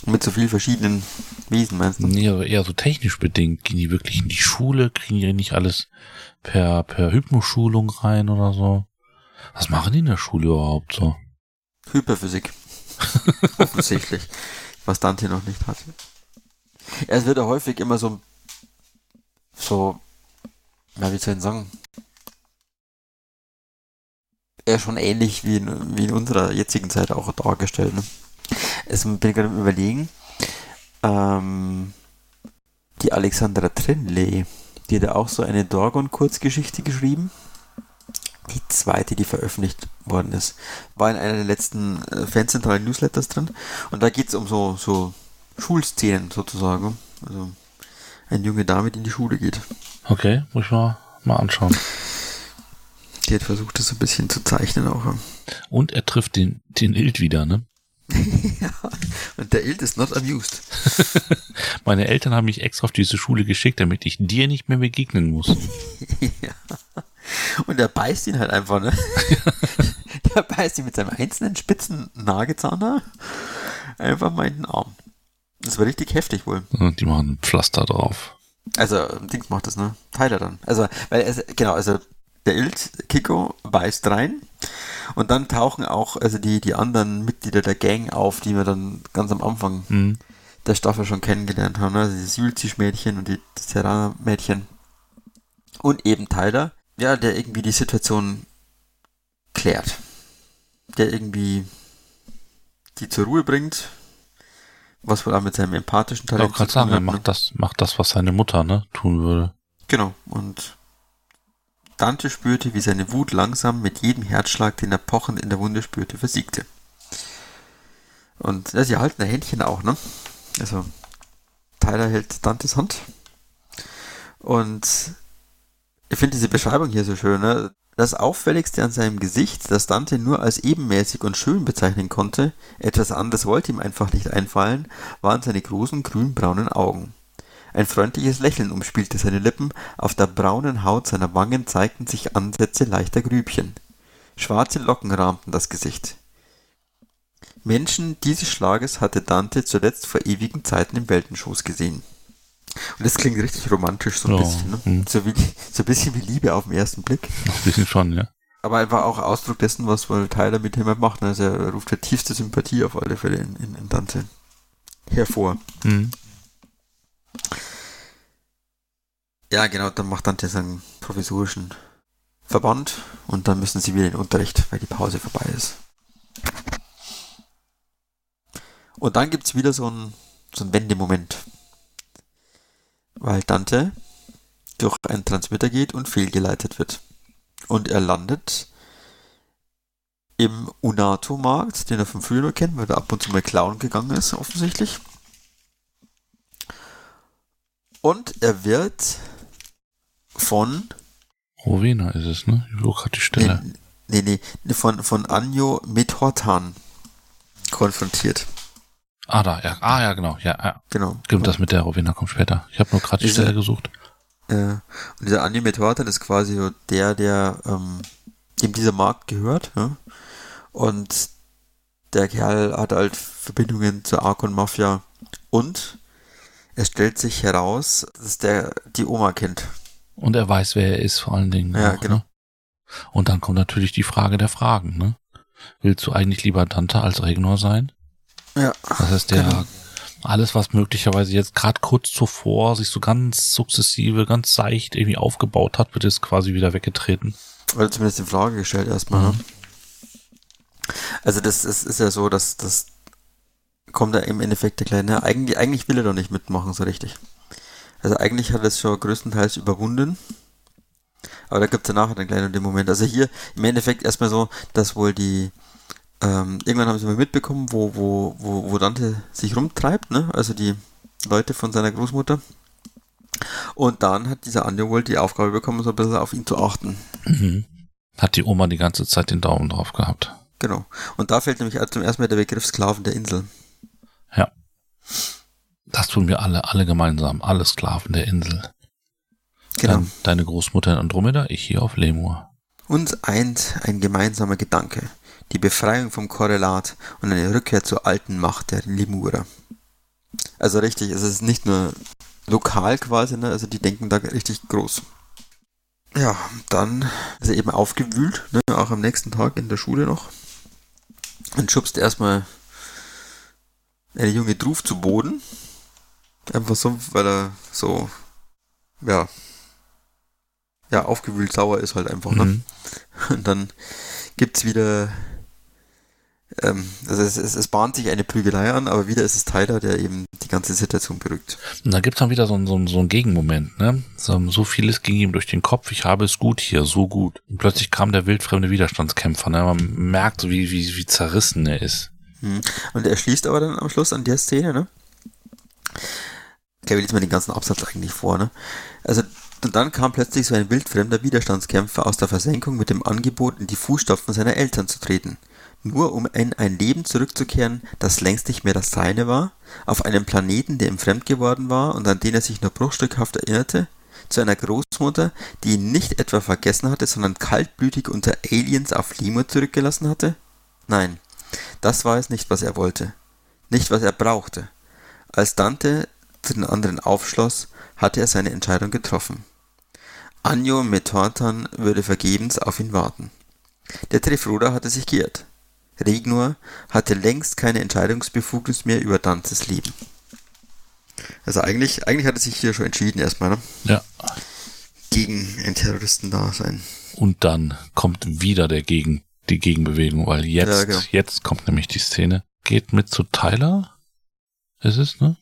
Mit so vielen verschiedenen Wesen, meinst du? Nee, aber eher so technisch bedingt. Gehen die wirklich in die Schule? Kriegen die nicht alles per, per Hypnoschulung rein oder so? Was machen die in der Schule überhaupt so? Hyperphysik. [LAUGHS] Offensichtlich. Was Dante noch nicht hat. Ja, es wird ja häufig immer so, so, na, wie soll ich sagen? Eher schon ähnlich wie in, wie in unserer jetzigen Zeit auch dargestellt. Ne? Es bin ich gerade am überlegen. Ähm, die Alexandra Trinley, die hat ja auch so eine Dorgon-Kurzgeschichte geschrieben. Die zweite, die veröffentlicht worden ist, war in einer der letzten äh, fanzentralen Newsletters drin. Und da geht es um so, so Schulszenen sozusagen. Also eine junge Dame, die in die Schule geht. Okay, muss ich mal, mal anschauen. Die hat versucht, das so ein bisschen zu zeichnen auch. Und er trifft den, den Ild wieder, ne? [LAUGHS] ja. Und der Ild ist not amused. [LAUGHS] Meine Eltern haben mich extra auf diese Schule geschickt, damit ich dir nicht mehr begegnen muss. [LAUGHS] ja. Und er beißt ihn halt einfach, ne? der beißt ihn mit seinem einzelnen spitzen Nagezahn einfach mal in den Arm. Das war richtig heftig wohl. Und die machen ein Pflaster drauf. Also, Dings macht das, ne? Tyler dann. Also, weil es, genau, also der Ilt, Kiko, beißt rein und dann tauchen auch also die, die anderen Mitglieder der Gang auf, die wir dann ganz am Anfang Hm. der Staffel schon kennengelernt haben. ne? Also dieses Julzisch-Mädchen und die Serrana-Mädchen. Und eben Tyler, ja, der irgendwie die Situation klärt. Der irgendwie die zur Ruhe bringt. Was wohl auch mit seinem empathischen Ich Talent wollte gerade sagen, er hat, ne? macht das, macht das, was seine Mutter, ne, tun würde. Genau, und Dante spürte, wie seine Wut langsam mit jedem Herzschlag, den er pochend in der Wunde spürte, versiegte. Und ja, sie halten ein Händchen auch, ne? Also, Tyler hält Dantes Hand. Und ich finde diese Beschreibung hier so schön. Ne? Das Auffälligste an seinem Gesicht, das Dante nur als ebenmäßig und schön bezeichnen konnte, etwas anderes wollte ihm einfach nicht einfallen, waren seine großen grünbraunen Augen. Ein freundliches Lächeln umspielte seine Lippen, auf der braunen Haut seiner Wangen zeigten sich Ansätze leichter Grübchen. Schwarze Locken rahmten das Gesicht. Menschen dieses Schlages hatte Dante zuletzt vor ewigen Zeiten im Weltenschoß gesehen. Und das klingt richtig romantisch, so ein Ja, bisschen. Ne? hm. So, wie, so ein bisschen wie Liebe auf den ersten Blick. [LAUGHS] Ein bisschen schon, ja. Aber einfach auch Ausdruck dessen, was wohl Tyler mit ihm macht. ne? Also er ruft ja tiefste Sympathie auf alle Fälle in, in, in Dante hervor. Mhm. Ja, genau, dann macht Dante seinen provisorischen Verband und dann müssen sie wieder in den Unterricht, weil die Pause vorbei ist. Und dann gibt's wieder so einen, so Wendemoment. Weil Dante durch einen Transmitter geht und fehlgeleitet wird. Und er landet im Unato-Markt, den er von früher kennt, weil er ab und zu mal klauen gegangen ist, offensichtlich. Und er wird von Rowena ist es, ne? Ich gerade die Stelle. Nee, nee, nee, von, von Anjo mit Hortan konfrontiert. Ah, da, ja. Ah, ja, genau. Ja, ja. Genau. Stimmt, das mit der Rowena kommt später. Ich habe nur gerade die Diese- Stelle gesucht. Äh, und dieser Anjo mit Hortan ist quasi so der, der, ähm, dem dieser Markt gehört. Ja? Und der Kerl hat halt Verbindungen zur Arkon-Mafia. Und es stellt sich heraus, dass der die Oma kennt. Und er weiß, wer er ist, vor allen Dingen. Ja, auch, genau. Ne? Und dann kommt natürlich die Frage der Fragen, ne? Willst du eigentlich lieber Dante als Regnor sein? Ja. Das heißt, der Genau. alles, was möglicherweise jetzt gerade kurz zuvor sich so ganz sukzessive, ganz seicht irgendwie aufgebaut hat, wird jetzt quasi wieder weggetreten. Oder zumindest in Frage gestellt erstmal. Mhm. Ne? Also das ist, ist ja so, dass das kommt ja im Endeffekt der Kleine. Eigentlich, eigentlich will er doch nicht mitmachen, so richtig. Also eigentlich hat er es schon größtenteils überwunden. Aber da gibt es ja nachher dann gleich noch den Moment. Also hier im Endeffekt erstmal so, dass wohl die ähm, irgendwann haben sie mal mitbekommen, wo, wo, wo, wo Dante sich rumtreibt, ne? Also die Leute von seiner Großmutter. Und dann hat dieser Anjo wohl die Aufgabe bekommen, so ein bisschen auf ihn zu achten. Mhm. Hat die Oma die ganze Zeit den Daumen drauf gehabt. Genau. Und da fällt nämlich zum ersten Mal der Begriff Sklaven der Insel. Das tun wir alle, alle gemeinsam, alle Sklaven der Insel. Genau. Dein, deine Großmutter in Andromeda, ich hier auf Lemur. Uns eint ein gemeinsamer Gedanke. Die Befreiung vom Korrelat und eine Rückkehr zur alten Macht der Lemurer. Also richtig, es ist nicht nur lokal quasi, ne? also die denken da richtig groß. Ja, dann ist er eben aufgewühlt, ne? auch am nächsten Tag in der Schule noch. Und schubst erstmal eine junge Druf zu Boden. Einfach so, weil er so, ja, ja, aufgewühlt sauer ist halt einfach, ne? Mhm. [LAUGHS] Und dann gibt's wieder, ähm, also es, es, es bahnt sich eine Prügelei an, aber wieder ist es Tyler, der eben die ganze Situation berückt. Und da gibt's dann wieder so, so, so einen Gegenmoment, ne? So, so vieles ging ihm durch den Kopf, ich habe es gut hier, so gut. Und plötzlich kam der wildfremde Widerstandskämpfer, ne? Man merkt so, wie, wie, wie zerrissen er ist. Hm. Und er schließt aber dann am Schluss an der Szene, ne? Will jetzt mal den ganzen Absatz eigentlich vor, ne? Also, dann kam plötzlich so ein wildfremder Widerstandskämpfer aus der Versenkung mit dem Angebot, in die Fußstapfen seiner Eltern zu treten. Nur um in ein Leben zurückzukehren, das längst nicht mehr das seine war, auf einem Planeten, der ihm fremd geworden war und an den er sich nur bruchstückhaft erinnerte, zu einer Großmutter, die ihn nicht etwa vergessen hatte, sondern kaltblütig unter Aliens auf Lemur zurückgelassen hatte? Nein, das war es nicht, was er wollte. Nicht, was er brauchte. Als Dante zu den anderen aufschloss, hatte er seine Entscheidung getroffen. Anjo Metortan würde vergebens auf ihn warten. Der Trifruder hatte sich geirrt. Regnor hatte längst keine Entscheidungsbefugnis mehr über Dantes Leben. Also eigentlich, eigentlich hat er sich hier schon entschieden erstmal, ne? Ja. Gegen ein Terroristendasein. Und dann kommt wieder der Gegen, die Gegenbewegung, weil jetzt, Ja, genau. jetzt kommt nämlich die Szene. Geht mit zu Tyler? Ist es, ne?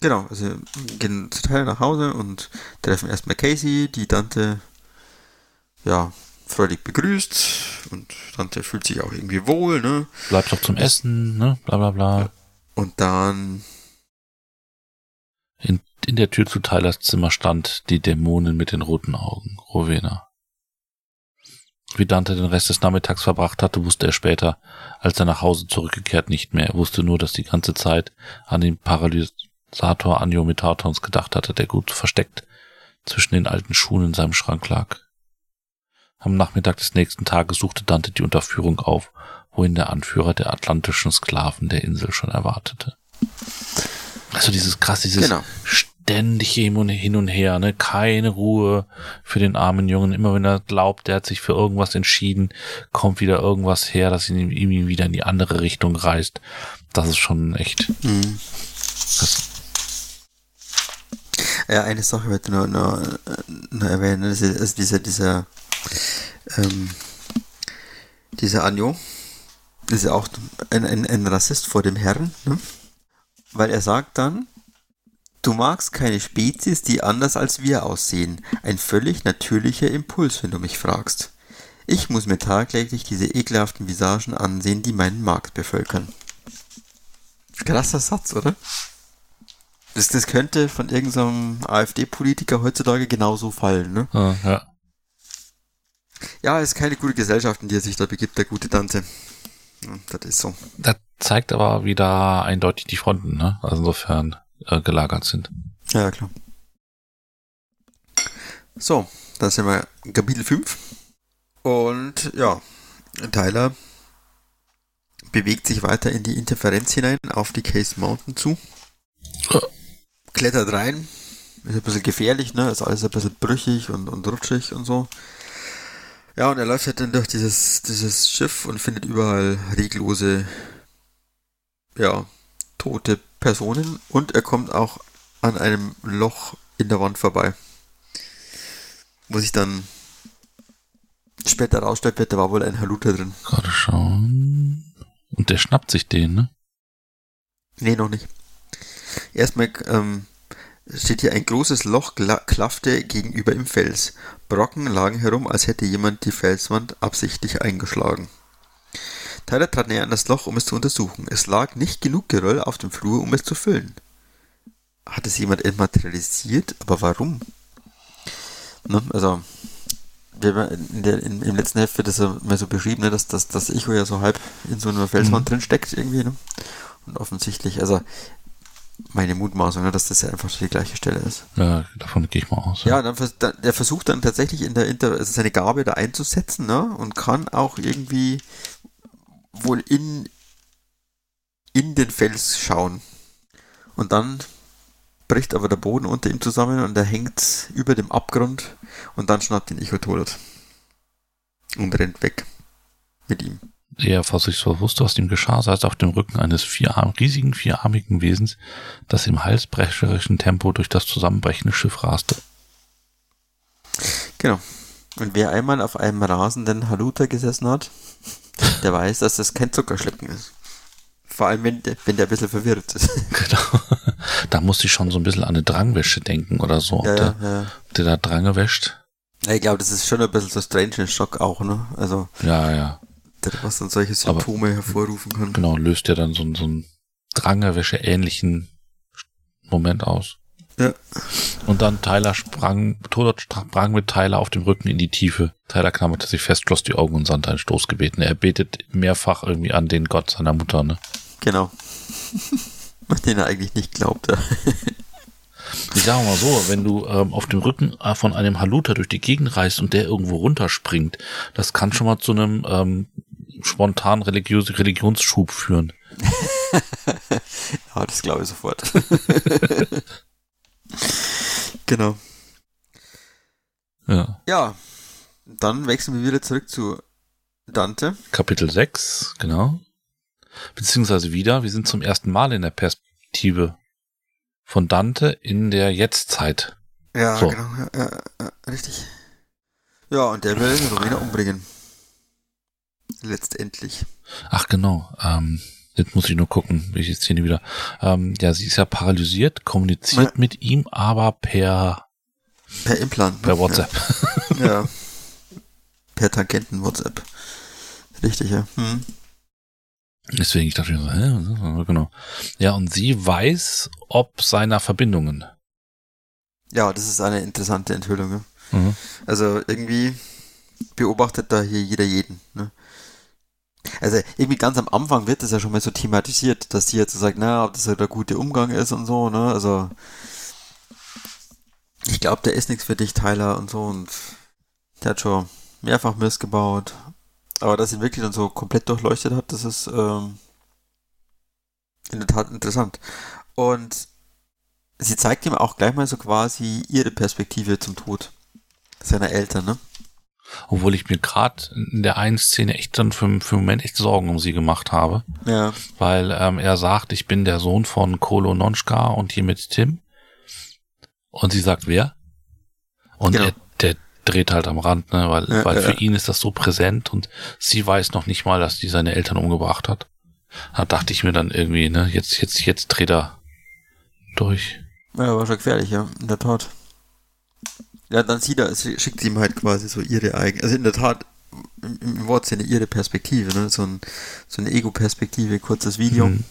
Genau, also gehen zu Teil nach Hause und treffen erstmal Casey, die Dante ja freudig begrüßt und Dante fühlt sich auch irgendwie wohl, ne? Bleibt doch zum Essen, ne? Bla bla bla. Und dann In, in der Tür zu Tylers Zimmer stand die Dämonin mit den roten Augen, Rowena. Wie Dante den Rest des Nachmittags verbracht hatte, wusste er später, als er nach Hause zurückgekehrt nicht mehr. Er wusste nur, dass die ganze Zeit an den Paralysator Aniometatons gedacht hatte, der gut versteckt zwischen den alten Schuhen in seinem Schrank lag. Am Nachmittag des nächsten Tages suchte Dante die Unterführung auf, wohin der Anführer der atlantischen Sklaven der Insel schon erwartete. Also dieses krass, dieses Genau. Ständig hin und, hin und her, ne? Keine Ruhe für den armen Jungen. Immer wenn er glaubt, der hat sich für irgendwas entschieden, kommt wieder irgendwas her, das ihn irgendwie wieder in die andere Richtung reißt. Das ist schon echt. Mhm. Das, Ja, eine Sache wollte ich noch, noch, noch erwähnen. Das ist, also dieser, dieser, ähm, dieser Anjo ist ja auch ein, ein, ein Rassist vor dem Herrn, ne? weil er sagt dann, du magst keine Spezies, die anders als wir aussehen. Ein völlig natürlicher Impuls, wenn du mich fragst. Ich muss mir tagtäglich diese ekelhaften Visagen ansehen, die meinen Markt bevölkern. Krasser Satz, oder? Das, das könnte von irgendeinem AfD-Politiker heutzutage genauso fallen, ne? äh, ja. Ja, ist keine gute Gesellschaft, in die er sich da begibt, der gute Dante. Ja, das ist so. Das zeigt aber wieder eindeutig die Fronten, ne? Also insofern äh, gelagert sind. Ja, klar. So, da sind wir Kapitel 5. Und ja, Tyler bewegt sich weiter in die Interferenz hinein, auf die Case Mountain zu. Klettert rein. Ist ein bisschen gefährlich, ne? Ist alles ein bisschen brüchig und, und rutschig und so. Ja, und er läuft halt dann durch dieses, dieses Schiff und findet überall reglose, ja, tote Personen. Und er kommt auch an einem Loch in der Wand vorbei. Wo sich dann später rausstellt, wird, da war wohl ein Haluta drin. Gerade schauen. Und der schnappt sich den, ne? Nee, noch nicht. Erstmal ähm, steht hier ein großes Loch klaffte gegenüber im Fels. Brocken lagen herum, als hätte jemand die Felswand absichtlich eingeschlagen. Tyler trat näher an das Loch, um es zu untersuchen. Es lag nicht genug Geröll auf dem Flur, um es zu füllen. Hat es jemand entmaterialisiert? Aber warum? Ne? Also, in der, in, im letzten Heft wird das ja mal so beschrieben, ne, dass, dass das Echo ja so halb in so einer Felswand Mhm. drin steckt irgendwie. Ne? Und offensichtlich, also meine Mutmaßung, ne, dass das ja einfach die gleiche Stelle ist. Ja, davon gehe ich mal aus. Ja, dann, vers- dann, der versucht dann tatsächlich in der Inter also seine Gabe da einzusetzen, ne? Und kann auch irgendwie wohl in, in den Fels schauen. Und dann bricht aber der Boden unter ihm zusammen und er hängt über dem Abgrund und dann schnappt ihn Ichotolot. Und rennt weg. Mit ihm. Er vorsichtsvoll wusste, was ihm geschah, saß auf dem Rücken eines vierarm, riesigen vierarmigen Wesens, das im halsbrecherischen Tempo durch das zusammenbrechende Schiff raste. Genau. Und wer einmal auf einem rasenden Haluta gesessen hat, der weiß, dass das kein Zuckerschlecken ist. Vor allem, wenn der, wenn der ein bisschen verwirrt ist. [LAUGHS] Genau. Da musste ich schon so ein bisschen an eine Drangwäsche denken oder so. Ob, ja, der, ja, ob der da Drange wäscht. Ich glaube, das ist schon ein bisschen so strange Schock auch, ne? Also, Ja, ja. was dann solche Aber- Symptome hervorrufen kann. Genau, löst ja dann so, so einen Drangewäsche-ähnlichen Moment aus. Ja. Und dann Tyler sprang, Todot sprang mit Tyler auf dem Rücken in die Tiefe. Tyler klammerte sich fest, schloss die Augen und sandte ein Stoßgebet. Er betet mehrfach irgendwie an den Gott seiner Mutter, ne? Genau. [LAUGHS] An den er eigentlich nicht glaubt. Ja. Ich sage mal so, wenn du ähm, auf dem Rücken äh, von einem Haluta durch die Gegend reist und der irgendwo runterspringt, das kann schon mal zu einem ähm, spontanen religiös Religionsschub führen. [LAUGHS] ja, das glaube ich sofort. [LAUGHS] genau. Ja. Ja, dann wechseln wir wieder zurück zu Dante. Kapitel 6, genau. Beziehungsweise wieder, wir sind zum ersten Mal in der Perspektive von Dante in der Jetztzeit. Ja, So. genau. Ja, ja, ja, richtig. Ja, und der will Rowena umbringen. Letztendlich. Ach genau, ähm, jetzt muss ich nur gucken, welche Szene wieder. Ähm, ja, sie ist ja paralysiert, kommuniziert Ja. mit ihm, aber per, Per Implant. ne? per WhatsApp. Ja. ja. Per Tangenten-WhatsApp. Richtig, ja. Hm. Deswegen, ich dachte mir so, hä? Genau. Ja, und sie weiß, ob seiner Verbindungen. Ja, das ist eine interessante Enthüllung. Ne? Mhm. Also irgendwie beobachtet da hier jeder jeden. Ne? Also irgendwie ganz am Anfang wird das ja schon mal so thematisiert, dass die jetzt so sagt, na, ob das halt der gute Umgang ist und so, ne? Also ich glaube, der ist nichts für dich, Tyler, und so. Und der hat schon mehrfach Mist gebaut. Aber dass ihn wirklich dann so komplett durchleuchtet hat, das ist ähm, in der Tat interessant. Und sie zeigt ihm auch gleich mal so quasi ihre Perspektive zum Tod seiner Eltern, ne? Obwohl ich mir gerade in der einen Szene echt dann für, für einen Moment echt Sorgen um sie gemacht habe. Ja. Weil ähm, er sagt, ich bin der Sohn von Kolo Nonchka und hier mit Tim. Und sie sagt, wer? Und Genau. er, der dreht halt am Rand, ne, weil, Ja, weil ja, für ja. ihn ist das so präsent und sie weiß noch nicht mal, dass die seine Eltern umgebracht hat. Da dachte ich mir dann irgendwie, ne, jetzt, jetzt, jetzt dreht er durch. Ja, war schon gefährlich, ja, in der Tat. Ja, dann sieht er, schickt sie ihm halt quasi so ihre eigene, also in der Tat, im, im Wortsinne ihre Perspektive, ne, so, ein, so eine Ego-Perspektive, kurzes Video. Mhm.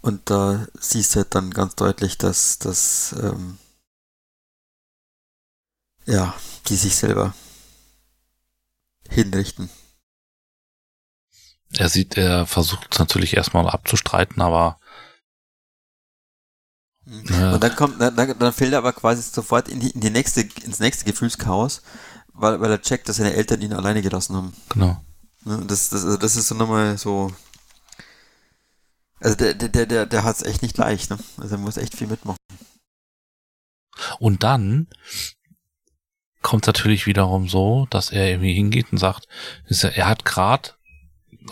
Und da siehst du halt dann ganz deutlich, dass, dass ähm, ja, die sich selber hinrichten. Er sieht, er versucht es natürlich erstmal abzustreiten, aber Ja. Und dann kommt, dann, dann fällt er aber quasi sofort in die, in die nächste, ins nächste Gefühlschaos, weil, weil er checkt, dass seine Eltern ihn alleine gelassen haben. genau. Ne, Das, das, also das ist so nochmal so. Also der, der, der, der, hat es echt nicht leicht, ne? Also er muss echt viel mitmachen. Und dann kommt natürlich wiederum so, dass er irgendwie hingeht und sagt, er, hat gerade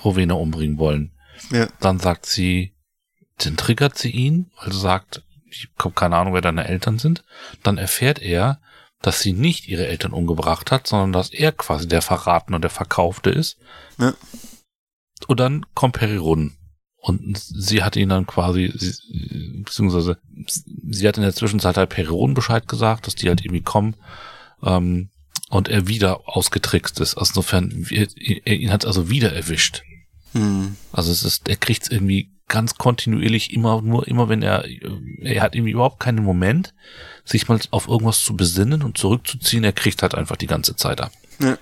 Rowena umbringen wollen. Ja. Dann sagt sie, dann triggert sie ihn, sie sagt, ich habe keine Ahnung, wer deine Eltern sind. Dann erfährt er, dass sie nicht ihre Eltern umgebracht hat, sondern dass er quasi der Verratene und der Verkaufte ist. Ja. Und dann kommt Perirun. Und sie hat ihn dann quasi, sie, beziehungsweise sie hat in der Zwischenzeit halt Perirun Bescheid gesagt, dass die halt irgendwie kommen. Ähm, und er wieder ausgetrickst ist. Also insofern, er, er, ihn hat also wieder erwischt. Hm. Also es ist, er kriegt es irgendwie ganz kontinuierlich immer nur, immer wenn er, er hat irgendwie überhaupt keinen Moment, sich mal auf irgendwas zu besinnen und zurückzuziehen. Er kriegt halt einfach die ganze Zeit ab. Ja.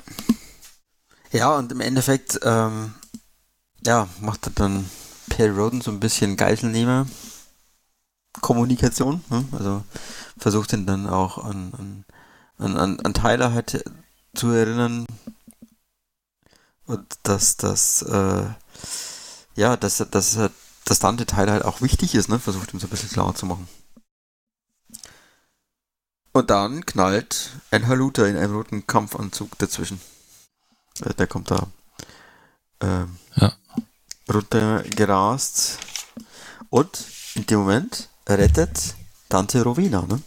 ja, und im Endeffekt, ähm, ja, macht er dann Perry Roden so ein bisschen Geiselnehmer Kommunikation, ne? also versucht ihn dann auch an, an, an, an, an Tyler halt zu erinnern und dass das, äh, ja, dass, dass, dass Dante Tyler halt auch wichtig ist, ne? versucht ihm so ein bisschen klar zu machen. Und dann knallt ein Haluta in einem roten Kampfanzug dazwischen. Äh, Der kommt da ähm, Ja. runtergerast. Und in dem Moment rettet Dante Rowena. Ne?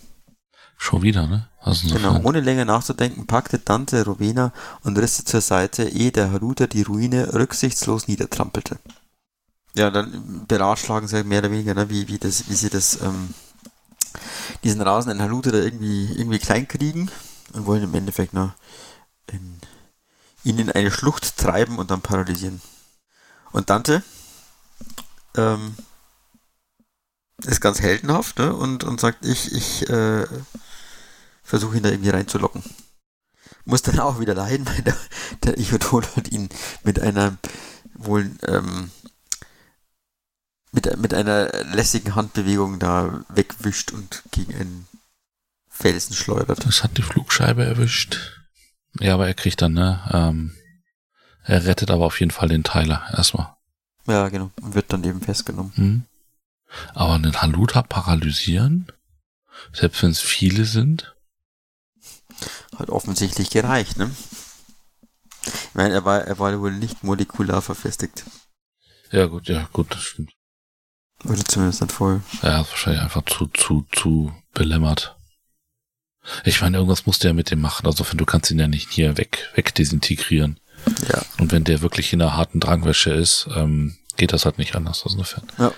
Schon wieder, ne? Genau, ohne länger nachzudenken, packte Dante Rowena und riss sie zur Seite, ehe der Haluta die Ruine rücksichtslos niedertrampelte. Ja, dann beratschlagen sie mehr oder weniger, ne, wie, wie, das, wie sie das, ähm, diesen rasenden Haluta da irgendwie, irgendwie klein kriegen und wollen im Endeffekt noch in, ihn in eine Schlucht treiben und dann paralysieren. Und Dante ähm, ist ganz heldenhaft ne, und, und sagt, ich, ich äh, versuche ihn da irgendwie reinzulocken. Muss dann auch wieder leiden, weil der, der Ichodolot ihn mit einer wohl ähm, mit, mit einer lässigen Handbewegung da wegwischt und gegen einen Felsen schleudert. das hat die Flugscheibe erwischt. Ja, aber er kriegt dann, ne? Ähm, er rettet aber auf jeden Fall den Tyler erstmal. Ja, genau. Und wird dann eben festgenommen. Hm? Aber einen Haluta paralysieren? Selbst wenn es viele sind? Hat offensichtlich gereicht, ne? Ich meine, er war, er war wohl nicht molekular verfestigt. Ja, gut, ja, gut, das stimmt. Oder zumindest dann voll. Er ist wahrscheinlich einfach zu, zu, zu belämmert. Ich meine, irgendwas musst du ja mit dem machen. Also, du kannst ihn ja nicht hier weg, wegdesintegrieren. Ja. Und wenn der wirklich in einer harten Drangwäsche ist, ähm, geht das halt nicht anders. Also insofern. Ja.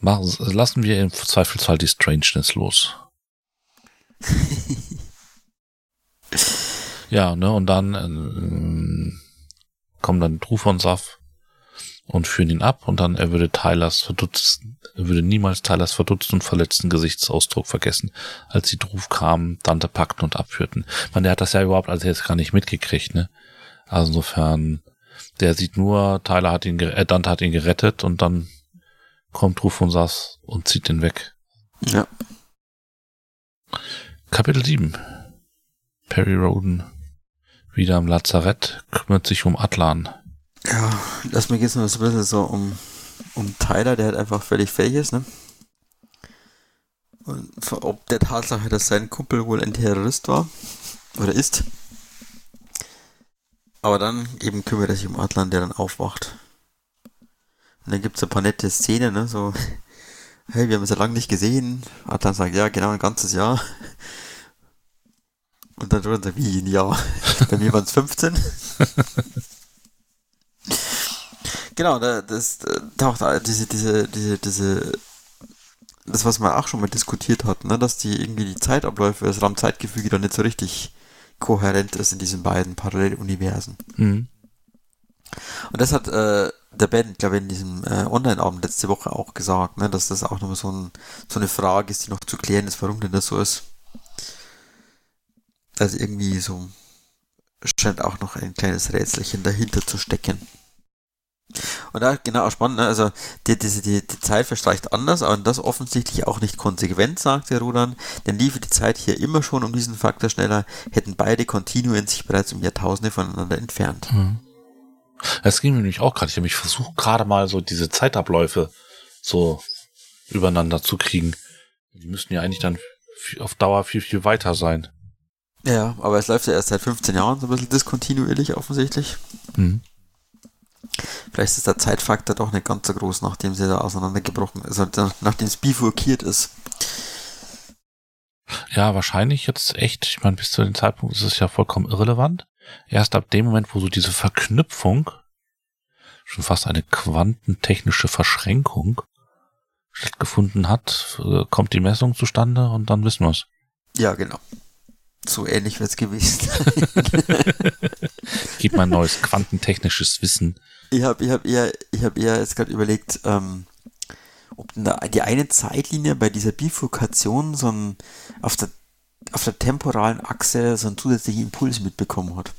Machen, lassen wir im Zweifelsfall die Strangeness los. [LAUGHS] ja, ne, und dann ähm, kommen dann Druf und Saf und führen ihn ab und dann er würde Tylers verdutzten, er würde niemals Tylers verdutzten und verletzten Gesichtsausdruck vergessen, als die Druf kamen, Dante packten und abführten. Man, der hat das ja überhaupt als jetzt gar nicht mitgekriegt, ne? Also insofern, der sieht nur, Tyler hat ihn, äh, Dante hat ihn gerettet und dann kommt Ruf und Sass und zieht ihn weg. Ja. Kapitel 7. Perry Roden wieder am Lazarett, kümmert sich um Atlan. Ja, lass mir jetzt noch so ein bisschen so um, um Tyler, der halt einfach völlig fähig ist, ne? Und ob der Tatsache, dass sein Kumpel wohl ein Terrorist war oder ist. Aber dann eben kümmert er sich um Atlan, der dann aufwacht. Und dann gibt es ein paar nette Szenen, ne? So, [LAUGHS] hey, wir haben es ja lange nicht gesehen. Atlan sagt, ja, genau ein ganzes Jahr. Und dann sagt er, wie ein Jahr? [LAUGHS] Bei mir waren es 15. genau, das taucht diese, diese, diese, diese, das, was man auch schon mal diskutiert hat, ne, dass die irgendwie die Zeitabläufe, das Raumzeitgefüge da nicht so richtig kohärent ist in diesen beiden Paralleluniversen. Mhm. Und das hat äh, der Ben, glaube ich, in diesem äh, Online-Abend letzte Woche auch gesagt, ne, dass das auch nochmal so, ein, so eine Frage ist, die noch zu klären ist, warum denn das so ist. Also irgendwie so scheint auch noch ein kleines Rätselchen dahinter zu stecken. Und da genau auch spannend, ne? also die, die, die, die Zeit verstreicht anders, aber das offensichtlich auch nicht konsequent, sagt der Rudan, denn liefe die Zeit hier immer schon um diesen Faktor schneller, hätten beide Kontinuen sich bereits um Jahrtausende voneinander entfernt. Mhm. Das ging mir nämlich auch gerade. Ich habe mich versucht, gerade mal so diese Zeitabläufe so übereinander zu kriegen. Die müssten ja eigentlich dann auf Dauer viel, viel weiter sein. Ja, aber es läuft ja erst seit 15 Jahren so ein bisschen diskontinuierlich offensichtlich. Mhm. Vielleicht ist der Zeitfaktor doch nicht ganz so groß, nachdem sie da auseinandergebrochen ist, also nachdem es bifurkiert ist. Ja, wahrscheinlich jetzt echt, ich meine, bis zu dem Zeitpunkt ist es ja vollkommen irrelevant. Erst ab dem Moment, wo so diese Verknüpfung, schon fast eine quantentechnische Verschränkung, stattgefunden hat, äh, kommt die Messung zustande und dann wissen wir es. Ja, genau. So ähnlich wird es gewesen. [LAUGHS] Gib mal neues quantentechnisches Wissen. Ich habe ich hab eher, ich hab eher jetzt gerade überlegt, ähm, ob die eine Zeitlinie bei dieser Bifurkation so ein, auf der, auf der temporalen Achse so einen zusätzlichen Impuls mitbekommen hat.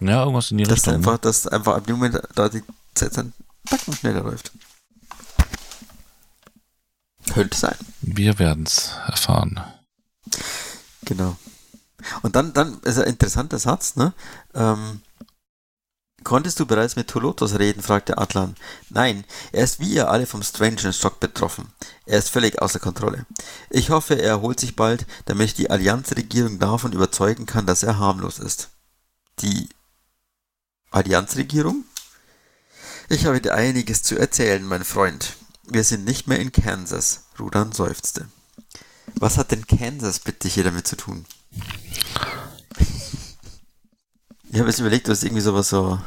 Ja, irgendwas in die dass Richtung. Einfach, ne? Dass einfach ab dem Moment da die Zeit dann Backen schneller läuft. Könnte sein. Wir werden es erfahren. Genau. Und dann, dann ist ein interessanter Satz, ne? Ähm, Konntest du bereits mit Tolotos reden? fragte Atlan. Nein, er ist wie ihr alle vom Strange Shock betroffen. Er ist völlig außer Kontrolle. Ich hoffe, er erholt sich bald, damit ich die Allianzregierung davon überzeugen kann, dass er harmlos ist. Die Allianzregierung? Ich habe dir einiges zu erzählen, mein Freund. Wir sind nicht mehr in Kansas. Rudan seufzte. Was hat denn Kansas bitte hier damit zu tun? Ich habe jetzt überlegt, dass irgendwie sowas so.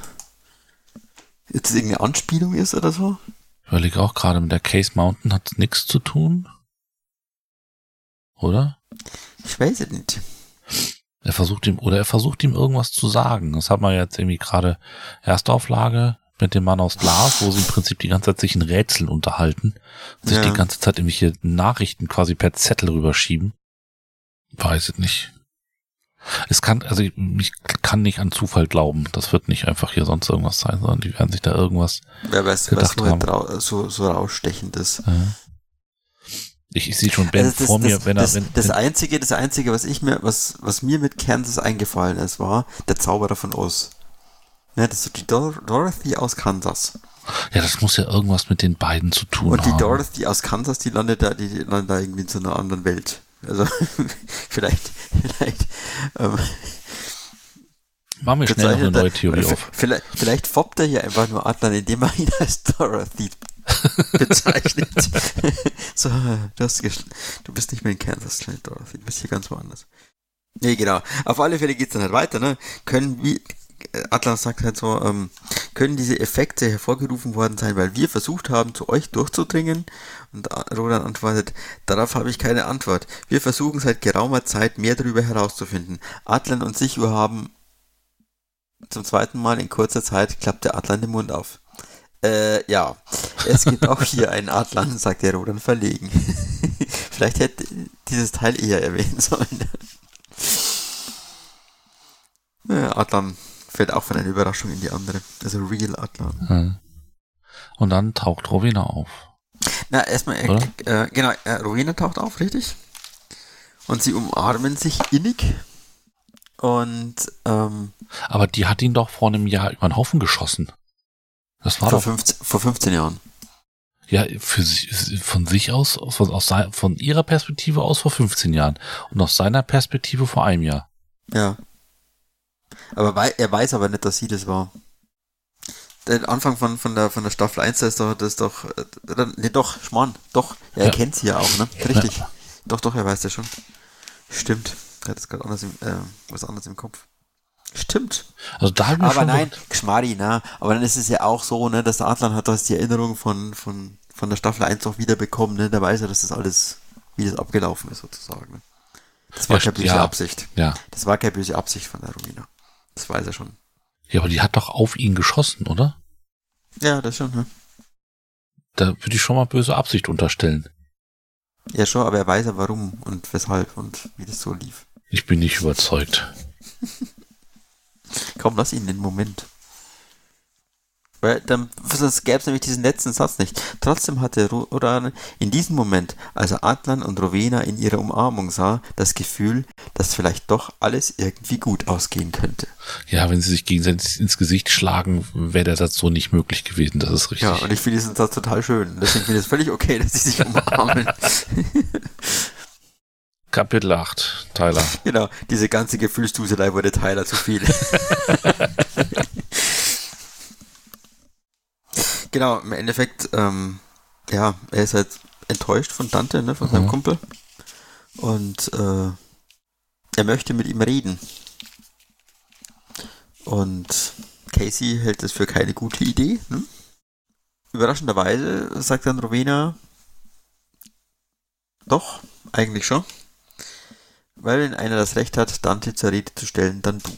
Jetzt irgendeine Anspielung ist oder so. Ich überlege auch gerade, mit der Case Mountain hat nichts zu tun. Oder? Ich weiß es nicht. Er versucht ihm, oder er versucht ihm irgendwas zu sagen. Das hat man jetzt irgendwie gerade Erstauflage mit dem Mann aus Glas, wo sie im Prinzip die ganze Zeit sich in Rätseln unterhalten, sich ja. die ganze Zeit irgendwelche Nachrichten quasi per Zettel rüberschieben. Weiß es nicht. Es kann, also ich, ich kann nicht an Zufall glauben. Das wird nicht einfach hier sonst irgendwas sein, sondern die werden sich da irgendwas. Wer weiß, was halt so, so rausstechend ist. Ja. Ich, ich sehe schon Ben also das, vor mir, das, wenn er. Das, wenn, das einzige, das einzige, was ich mir, was, was mir mit Kansas eingefallen ist, war der Zauberer von Oz. Ja, das ist die Dor Dorothy aus Kansas. Ja, das muss ja irgendwas mit den beiden zu tun haben. Und die haben. Dorothy aus Kansas, die landet da, die landet da irgendwie in so einer anderen Welt. Also [LAUGHS] vielleicht, vielleicht ähm, Machen wir schnell noch eine neue Theorie auf. Vielleicht, vielleicht foppt er hier einfach nur Adlan, indem er ihn als Dorothy [LAUGHS] bezeichnet. so, du, hast du bist nicht mehr in Kansas, Dorothy, du bist hier ganz woanders. Nee, genau. Auf alle Fälle geht's dann halt weiter, ne? Können wie, Atlas sagt halt so, ähm, können diese Effekte hervorgerufen worden sein, weil wir versucht haben, zu euch durchzudringen? Und Roland antwortet, darauf habe ich keine Antwort. Wir versuchen seit geraumer Zeit mehr darüber herauszufinden. Atlan und Sichu haben Zum zweiten Mal in kurzer Zeit klappt der Adlan den Mund auf. Äh, ja. Es gibt auch hier einen Adlan, sagt der Rodan verlegen. [LAUGHS] Vielleicht hätte dieses Teil eher erwähnen sollen. [LAUGHS] ja, Adlan fällt auch von einer Überraschung in die andere. Also Real Adlan. Und dann taucht Rowena auf. Na, erstmal, äh, äh, genau, äh, Rowena taucht auf, richtig? Und sie umarmen sich innig. Und, ähm, Aber die hat ihn doch vor einem Jahr über den Haufen geschossen. Das war vor, doch, 15, vor 15 Jahren. ja, für sie, von sich aus, von, aus, von ihrer Perspektive aus vor 15 Jahren. Und aus seiner Perspektive vor einem Jahr. Ja. Aber er weiß aber nicht, dass sie das war. Der Anfang von, von, der, von der Staffel 1, da ist doch, das ist doch, äh, nee, doch, Schmarrn, doch, er Ja. kennt sie ja auch, ne? Richtig. Doch, doch, er weiß das schon. Stimmt. Er hat das gerade anders im, äh, was anderes im Kopf. Stimmt. Also da hab ich mir Aber schon nein, Geschmari, na. Aber dann ist es ja auch so, ne, dass der Adlan hat das die Erinnerung von, von, von der Staffel 1 auch wieder bekommen, ne? Da weiß er, dass das alles, wie das abgelaufen ist, sozusagen. Ne? Das war Ja, keine böse ja. Absicht. Ja. Das war keine böse Absicht von der Romina. Das weiß er schon. Ja, aber die hat doch auf ihn geschossen, oder? Ja, das schon, ne? Da würde ich schon mal böse Absicht unterstellen. Ja, schon, aber er weiß ja warum und weshalb und wie das so lief. Ich bin nicht überzeugt. [LAUGHS] Komm, lass ihn den Moment. Weil dann sonst gäbe es nämlich diesen letzten Satz nicht. Trotzdem hatte Rodan in diesem Moment, als er Adlan und Rowena in ihrer Umarmung sah, das Gefühl, dass vielleicht doch alles irgendwie gut ausgehen könnte. Ja, wenn sie sich gegenseitig ins Gesicht schlagen, wäre der Satz so nicht möglich gewesen. Das ist richtig. Ja, und ich finde diesen Satz total schön. Deswegen finde ich es völlig okay, [LAUGHS] dass sie sich [LAUGHS] umarmen. Kapitel 8, Tyler. genau, diese ganze Gefühlsduselei wurde Tyler zu viel. [LAUGHS] genau, im Endeffekt, ähm, ja, er ist halt enttäuscht von Dante, ne, von seinem Mhm. Kumpel. Und äh, er möchte mit ihm reden. Und Casey hält es für keine gute Idee. Ne? Überraschenderweise sagt dann Rowena, doch, eigentlich schon. Weil wenn einer das Recht hat, Dante zur Rede zu stellen, dann du.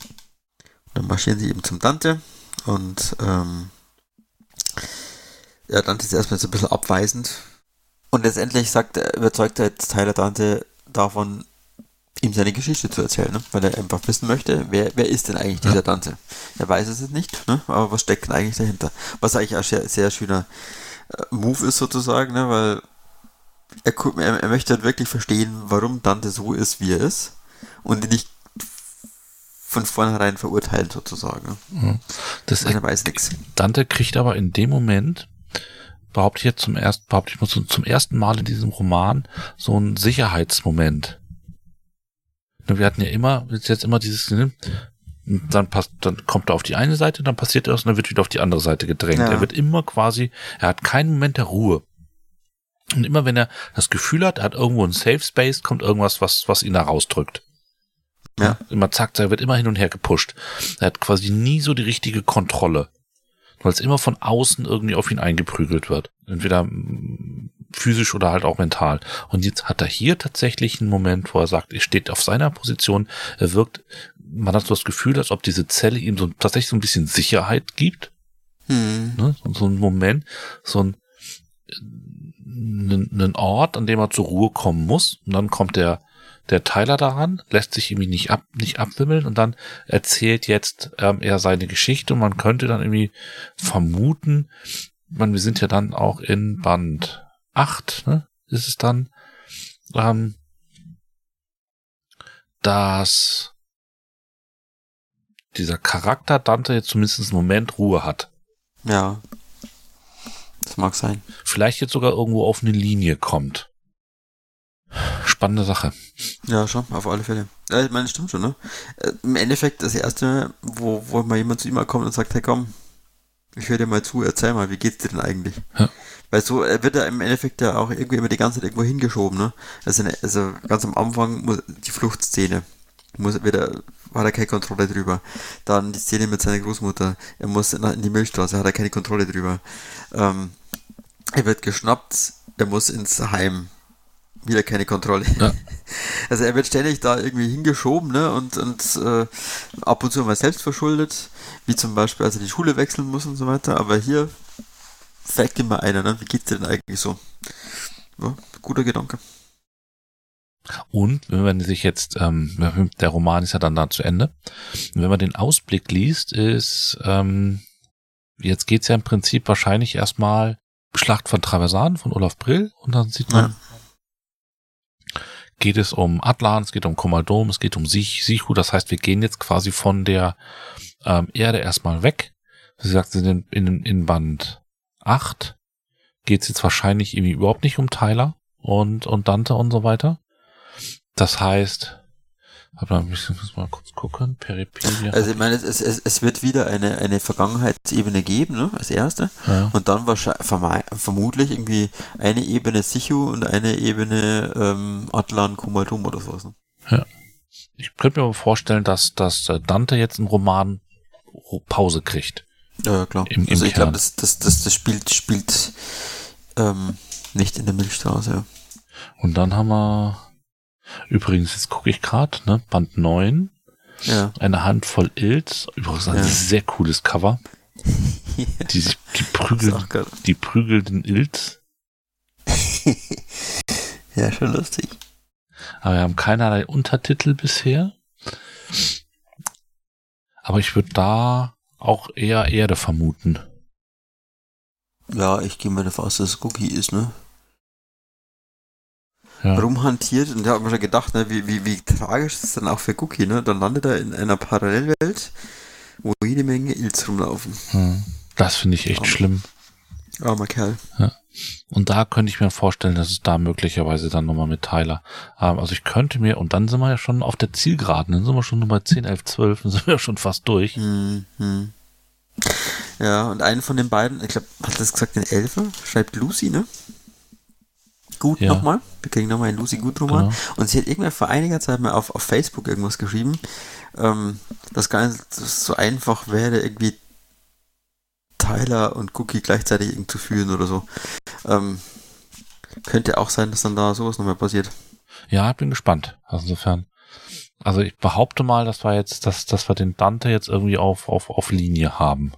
Dann marschieren sie eben zum Dante und ähm, ja, Dante ist erstmal so ein bisschen abweisend. Und letztendlich sagt er, überzeugt er jetzt Tyler Dante davon, ihm seine Geschichte zu erzählen, ne? weil er einfach wissen möchte, wer, wer ist denn eigentlich dieser Dante? Er weiß es jetzt nicht, ne? aber was steckt denn eigentlich dahinter? Was eigentlich ein sehr, sehr schöner äh, Move ist sozusagen, ne? weil er, er, er möchte halt wirklich verstehen, warum Dante so ist, wie er ist und ihn nicht von vornherein verurteilen sozusagen. Ne? Das Weil er weiß nichts. Dante kriegt aber in dem Moment, behaupte ich jetzt zum ersten, behaupte ich mal so, zum ersten Mal in diesem Roman so einen Sicherheitsmoment. Ne, Wir hatten ja immer, jetzt immer dieses, ne, dann passt, dann kommt er auf die eine Seite, dann passiert das und dann wird wieder auf die andere Seite gedrängt. Ja. Er wird immer quasi, er hat keinen Moment der Ruhe. Und immer wenn er das Gefühl hat, er hat irgendwo einen Safe Space, kommt irgendwas, was, was ihn da rausdrückt. Ja. Immer zack, er wird immer hin und her gepusht. Er hat quasi nie so die richtige Kontrolle. Weil es immer von außen irgendwie auf ihn eingeprügelt wird. Entweder physisch oder halt auch mental. Und jetzt hat er hier tatsächlich einen Moment, wo er sagt, er steht auf seiner Position, er wirkt, man hat so das Gefühl, als ob diese Zelle ihm so tatsächlich so ein bisschen Sicherheit gibt. Hm. Ne? So, so ein Moment, so ein einen Ort, an dem er zur Ruhe kommen muss. Und dann kommt der, der Tyler daran, lässt sich irgendwie nicht ab, nicht abwimmeln und dann erzählt jetzt ähm, er seine Geschichte und man könnte dann irgendwie vermuten, man, wir sind ja dann auch in Band 8, ne? Ist es dann, ähm, dass dieser Charakter Dante jetzt zumindest einen Moment Ruhe hat. Ja. Das mag sein. Vielleicht jetzt sogar irgendwo auf eine Linie kommt. Spannende Sache. Ja, schon, auf alle Fälle. Ja, ich meine, das stimmt schon, ne? Äh, Im Endeffekt, das erste, wo, wo mal jemand zu ihm kommt und sagt, hey komm, ich höre dir mal zu, erzähl mal, wie geht's dir denn eigentlich? Ja. Weil so er wird er im Endeffekt ja auch irgendwie immer die ganze Zeit irgendwo hingeschoben, ne? Also, ne- also ganz am Anfang muss, die Fluchtszene. Muss, wird er, hat er keine Kontrolle drüber. Dann die Szene mit seiner Großmutter. Er muss in, in die Milchstraße, hat er keine Kontrolle drüber. Ähm, er wird geschnappt, er muss ins Heim. Wieder keine Kontrolle. Ja. [LAUGHS] Also er wird ständig da irgendwie hingeschoben, ne? Und, und äh, ab und zu mal selbst verschuldet, wie zum Beispiel, als er die Schule wechseln muss und so weiter. Aber hier fragt immer einer, ne? Wie geht's dir denn eigentlich so? Ja, guter Gedanke. Und wenn man sich jetzt, ähm, der Roman ist ja dann da zu Ende, wenn man den Ausblick liest, ist, ähm, jetzt geht's ja im Prinzip wahrscheinlich erstmal Schlacht von Traversan von Olaf Brill und dann sieht man, ja. Geht es um Atlan, es geht um Komaldom, es geht um Sich, Sichu, das heißt, wir gehen jetzt quasi von der ähm, Erde erstmal weg. Sie sagt, in, in, in Band 8 geht's jetzt wahrscheinlich irgendwie überhaupt nicht um Tyler und, und Dante und so weiter. Das heißt, aber ich muss mal kurz gucken. Peripedia. Also ich meine, es, es, es wird wieder eine, eine Vergangenheitsebene geben, ne, als erste. Ja. Und dann wahrscheinlich vermutlich irgendwie eine Ebene Sichu und eine Ebene ähm, Atlan Kumaltum oder sowas. Ne? Ja. Ich könnte mir aber vorstellen, dass, dass äh, Dante jetzt einen Roman Pause kriegt. Ja, klar. Im, im also ich glaube, das, das, das, das spielt, spielt ähm, nicht in der Milchstraße. Ja. Und dann haben wir Übrigens, jetzt gucke ich gerade, ne, Band 9. Ja. Eine Handvoll Ills. Übrigens ein ja. sehr cooles Cover. ja. [LAUGHS] die, die, Prügel, die prügelnden Ills. [LAUGHS] ja, schon lustig. Aber wir haben keinerlei Untertitel bisher. Aber ich würde da auch eher Erde vermuten. Ja, ich gehe mal davon aus, dass es Cookie ist, ne? Ja. rumhantiert und da habe mir schon gedacht, ne, wie, wie, wie tragisch ist das dann auch für Cookie, ne? Dann landet er in einer Parallelwelt, wo jede Menge Ils rumlaufen. Hm. Das finde ich echt Armer. schlimm. Armer Kerl. Ja. Und da könnte ich mir vorstellen, dass es da möglicherweise dann nochmal mit Tyler. Ähm, also ich könnte mir, und dann sind wir ja schon auf der Zielgeraden, dann sind wir schon Nummer 10, 11, 12, dann sind wir ja schon fast durch. Hm, hm. Ja, und einen von den beiden, ich glaube, hat das gesagt, den Elfer, schreibt Lucy, ne? Gut ja. nochmal. Wir kriegen nochmal einen Lucy Gut Roman. Genau. Und sie hat irgendwann vor einiger Zeit mal auf, auf Facebook irgendwas geschrieben, ähm, dass gar nicht so einfach wäre, irgendwie Tyler und Cookie gleichzeitig zu fühlen oder so. Ähm, könnte auch sein, dass dann da sowas nochmal passiert. Ja, bin gespannt. Also insofern. Also ich behaupte mal, dass wir jetzt, dass, dass wir den Dante jetzt irgendwie auf, auf, auf Linie haben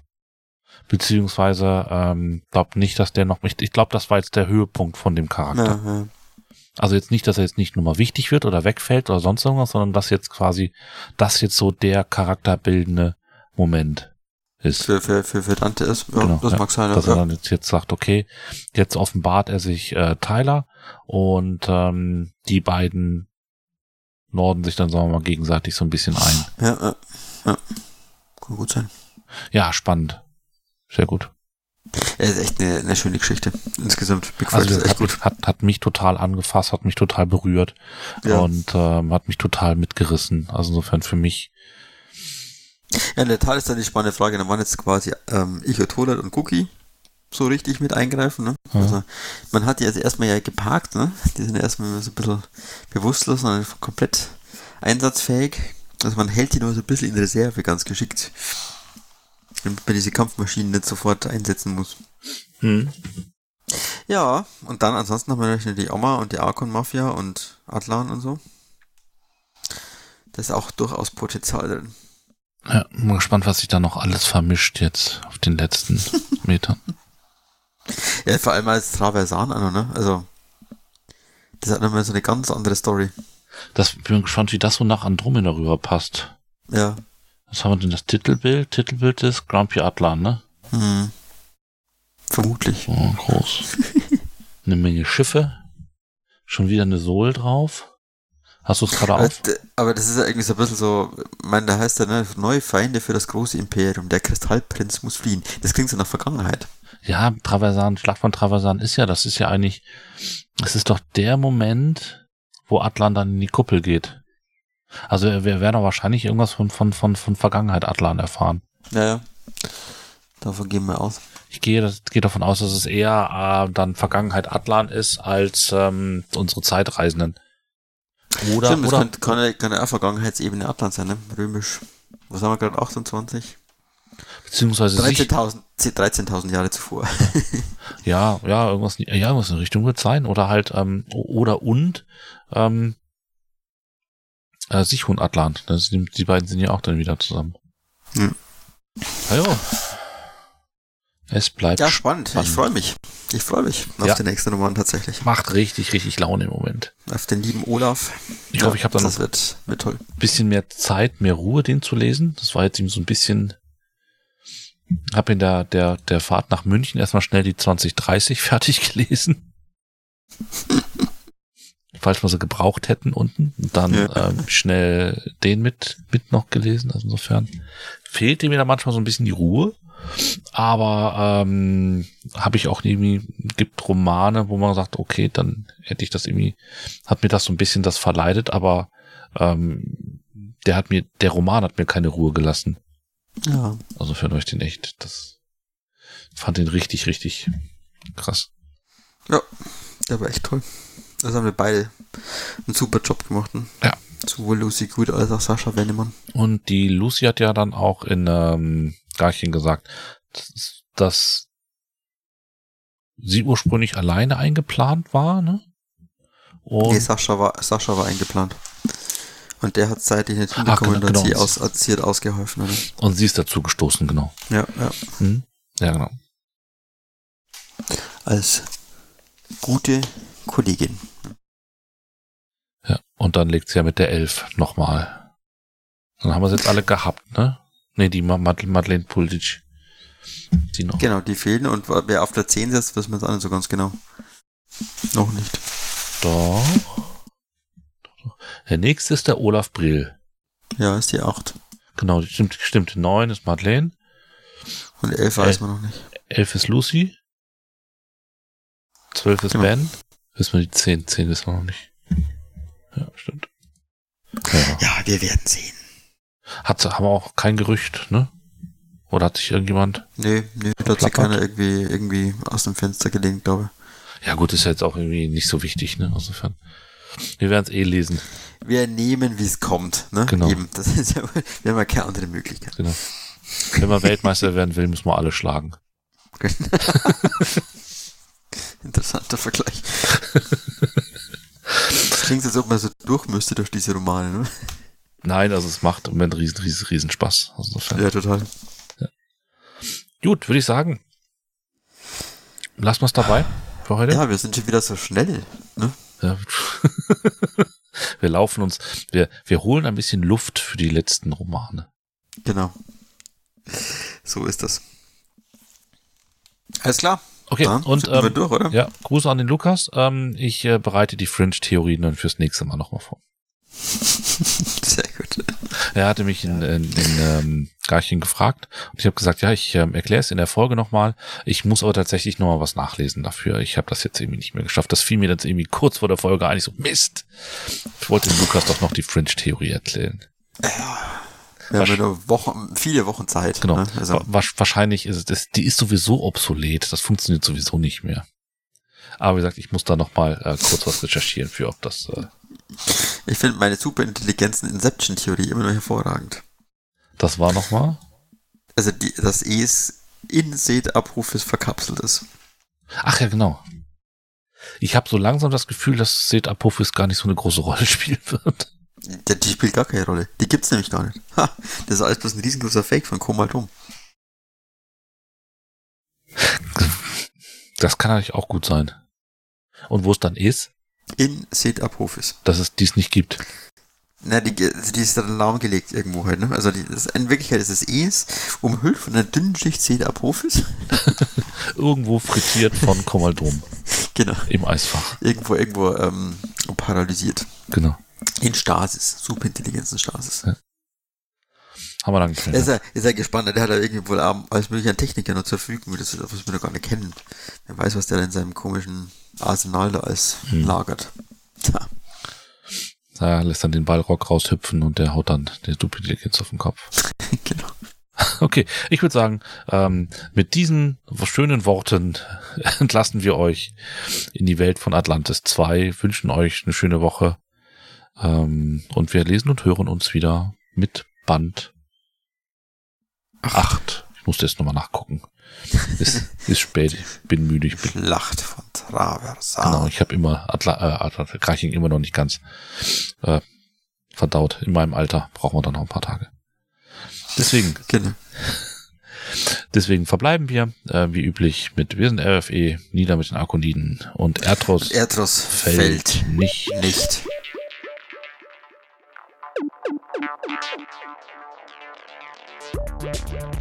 beziehungsweise ähm, glaube nicht, dass der noch ich, ich glaube, das war jetzt der Höhepunkt von dem Charakter. Ja. Also jetzt nicht, dass er jetzt nicht nur mal wichtig wird oder wegfällt oder sonst irgendwas, sondern dass jetzt quasi das jetzt so der charakterbildende Moment ist. Für, für, für, für Dante ist, ja, genau, das ja, mag sein. Dass ja. er dann jetzt, jetzt sagt, okay, jetzt offenbart er sich äh, Tyler und ähm, die beiden norden sich dann, sagen wir mal, gegenseitig so ein bisschen ein. Ja, ja, ja. Kann gut sein. Ja, spannend. Sehr gut. Ja, ist echt eine, eine schöne Geschichte. Insgesamt. Big also das hat, gut. Hat, hat mich total angefasst, hat mich total berührt ja. und ähm, hat mich total mitgerissen. Also insofern für mich. Ja, in der Tat ist dann die spannende Frage, dann waren jetzt quasi ähm, ich und Tolat und Cookie so richtig mit eingreifen. Ne? Ja. Also man hat die jetzt erstmal ja geparkt, ne? Die sind erstmal so ein bisschen bewusstlos und komplett einsatzfähig. Also man hält die nur so ein bisschen in Reserve ganz geschickt damit man diese Kampfmaschinen nicht sofort einsetzen muss. Hm. Ja, und dann ansonsten haben wir natürlich die Oma und die Arkon-Mafia und Atlan und so. Da ist auch durchaus Potenzial drin. Ja, bin gespannt, was sich da noch alles vermischt jetzt auf den letzten [LAUGHS] Metern. Ja, vor allem als Traversan, ne? Also, das hat nochmal so eine ganz andere Story. Das bin gespannt, wie das so nach Andromeda rüber passt. Ja. Was haben wir denn das Titelbild? Titelbild ist Grumpy Atlan, ne? Hm. Vermutlich. Oh, groß. [LAUGHS] eine Menge Schiffe. Schon wieder eine Sohl drauf. Hast du es gerade auf? Aber das ist ja irgendwie so ein bisschen so, ich meine, da heißt ja, ne, neue Feinde für das große Imperium, der Kristallprinz muss fliehen. Das klingt so nach Vergangenheit. Ja, Traversan, Schlag von Traversan ist ja, das ist ja eigentlich, es ist doch der Moment, wo Atlan dann in die Kuppel geht. Also wir werden wahrscheinlich irgendwas von, von, von, von Vergangenheit Atlan erfahren. Ja, ja. Davon gehen wir aus. Ich gehe, das, gehe davon aus, dass es eher äh, dann Vergangenheit Atlan ist als ähm, unsere Zeitreisenden. Oder, Stimmt, oder? kann, kann, kann ja auch Vergangenheitsebene Atlan sein, ne? Römisch. Was haben wir gerade? 28? Beziehungsweise sich, 13.000 13.000 Jahre zuvor. ja, ja, irgendwas, ja, irgendwas in Richtung wird sein. Oder halt, ähm, oder und, ähm, äh, Sichun Atlan. Das, die, die beiden sind ja auch dann wieder zusammen. Hm. Ja, jo. Es bleibt Ja, spannend. Ich freue mich. Ich freue mich auf Ja. den nächsten Roman tatsächlich. Macht richtig, richtig Laune im Moment. Auf den lieben Olaf. Ich hoffe, ich habe dann Das wird, wird toll. ein bisschen mehr Zeit, mehr Ruhe, den zu lesen. Das war jetzt eben so ein bisschen, habe in der, der, der Fahrt nach München erstmal schnell die 2030 [LAUGHS] fertig gelesen. Falls wir sie gebraucht hätten unten. Und dann Ja. ähm, schnell den mit, mit noch gelesen. Also insofern fehlte mir da manchmal so ein bisschen die Ruhe. Aber ähm, habe ich auch irgendwie, gibt Romane, wo man sagt, okay, dann hätte ich das irgendwie, hat mir das so ein bisschen das verleidet, aber ähm, der hat mir, der Roman hat mir keine Ruhe gelassen. Ja. Also für euch den echt, das fand den richtig, richtig krass. Ja, der war echt toll. Das haben wir beide einen super Job gemacht. Ne? Ja. Sowohl Lucy Good als auch Sascha Wennemann. Und die Lucy hat ja dann auch in ähm, Garchen gesagt, dass, dass sie ursprünglich alleine eingeplant war, ne? Und Nee, Sascha war, Sascha war eingeplant. Und der hat seitlich nicht Ah, hingekommen genau, und hat genau. sie, aus, hat sie hat ausgeholfen. Oder? Und sie ist dazu gestoßen, genau. Ja, ja. Hm? Ja, genau. Als gute Kollegin. Ja. Und dann legt sie ja mit der Elf nochmal. Dann haben wir jetzt alle gehabt, ne? Nee, die Ma- Mad Madeleine Puldic. Die noch. Genau, die fehlen. Und wer auf der 10 sitzt, wissen wir jetzt auch nicht so ganz genau. Noch nicht. Doch. Der nächste ist der Olaf Brill. Ja, ist die 8. Genau, die stimmt, stimmt. Neun ist Madeleine. Und 11 weiß man noch nicht. Elf ist Lucy. Zwölf ist Genau. Ben. Wissen wir die zehn. Zehn wissen wir noch nicht. Ja, stimmt. Ja. Ja, wir werden sehen. Hat, haben wir auch kein Gerücht, ne? Oder hat sich irgendjemand? Nee, nee, da hat sich keiner irgendwie, irgendwie aus dem Fenster gelehnt, glaube Ja gut, ist ja jetzt auch irgendwie nicht so wichtig, ne? Insofern. Wir werden es eh lesen. ich. Wir nehmen, wie es kommt. Ne? Genau. Eben, das ist ja, wir haben ja keine andere Möglichkeit. Genau. Wenn man Weltmeister werden will, müssen wir alle schlagen. [LAUGHS] Interessanter Vergleich. [LAUGHS] Das klingt, als ob man so durch müsste durch diese Romane, ne? Nein, also es macht im Moment riesen, riesen, riesen Spaß. Also. Ja, total. Gut, würde ich sagen. Wir es dabei für heute. Ja, wir sind schon wieder so schnell. Ne? Ja. [LAUGHS] wir laufen uns, wir, wir holen ein bisschen Luft für die letzten Romane. Genau. So ist das. Alles klar. Okay, Dann und sind wir ähm, durch, oder? ja, Gruß an den Lukas. Ähm, ich äh, bereite die Fringe-Theorien dann fürs nächste Mal nochmal vor. [LAUGHS] Sehr gut. Er hatte mich in, in, in ähm, Garching gefragt und ich habe gesagt, ja, ich ähm, erkläre es in der Folge nochmal. Ich muss aber tatsächlich nochmal was nachlesen dafür. Ich habe das jetzt irgendwie nicht mehr geschafft. Das fiel mir dann irgendwie kurz vor der Folge eigentlich so, Mist. Ich wollte dem Lukas doch noch die Fringe-Theorie erklären. Haben ja nur Wochen, viele Wochen Zeit. Genau. Ne? Also, Wa- Wahrscheinlich ist es, die ist sowieso obsolet. Das funktioniert sowieso nicht mehr. Aber wie gesagt, ich muss da nochmal äh, kurz was recherchieren für, ob das, äh, ich finde meine superintelligenzen Inception-Theorie immer noch hervorragend. das war nochmal. Also, die, das E ist in Set-Abrufes verkapselt ist. Ach ja, genau. Ich habe so langsam das Gefühl, dass Apophis gar nicht so eine große Rolle [LAUGHS] spielen wird. Die, die spielt gar keine Rolle. Die gibt's nämlich gar nicht. [LAUGHS] Ha, das ist alles bloß ein riesengroßer Fake von Komal Dom. Das kann eigentlich auch gut sein. Und wo es dann ist, In Set-Abrufes. dass es dies nicht gibt. Na, die, die ist dann lahmgelegt irgendwo halt, ne? Also die, das, in Wirklichkeit ist es Es umhüllt von einer dünnen Schicht Set-Abrufes. [LAUGHS] Irgendwo frittiert von Komaldom genau. im Eisfach. Irgendwo, irgendwo ähm, paralysiert. Genau. In Stasis. Superintelligenzen-Stasis. Haben wir lange nicht Er mehr. ist ja, ist ja gespannt, der hat ja irgendwie wohl alles mögliche an Techniker noch zur Verfügung, das ist was wir noch gar nicht kennen. Wer weiß, was der da in seinem komischen Arsenal da alles Hm. lagert. Tja. Da lässt dann den Ballrock raushüpfen und der haut dann der Dupliziert auf den Kopf. [LAUGHS] genau. [LAUGHS] Okay, ich würde sagen, ähm, mit diesen schönen Worten [LAUGHS] entlassen wir euch in die Welt von Atlantis 2, wünschen euch eine schöne Woche ähm, und wir lesen und hören uns wieder mit Band Acht. Ich musste jetzt nochmal nachgucken. Ist, [LAUGHS] ist spät, ich bin müde, ich bin Schlacht von Traversal. Genau, ich habe immer Atla, äh, Atla, immer noch nicht ganz äh, verdaut. In meinem Alter brauchen wir dann noch ein paar Tage. Deswegen, [LAUGHS] Genau. deswegen verbleiben wir, äh, wie üblich, mit wir sind RFE, nieder mit den Akoniden und Erdros Erdros fällt, fällt nicht. nicht. Thank [LAUGHS]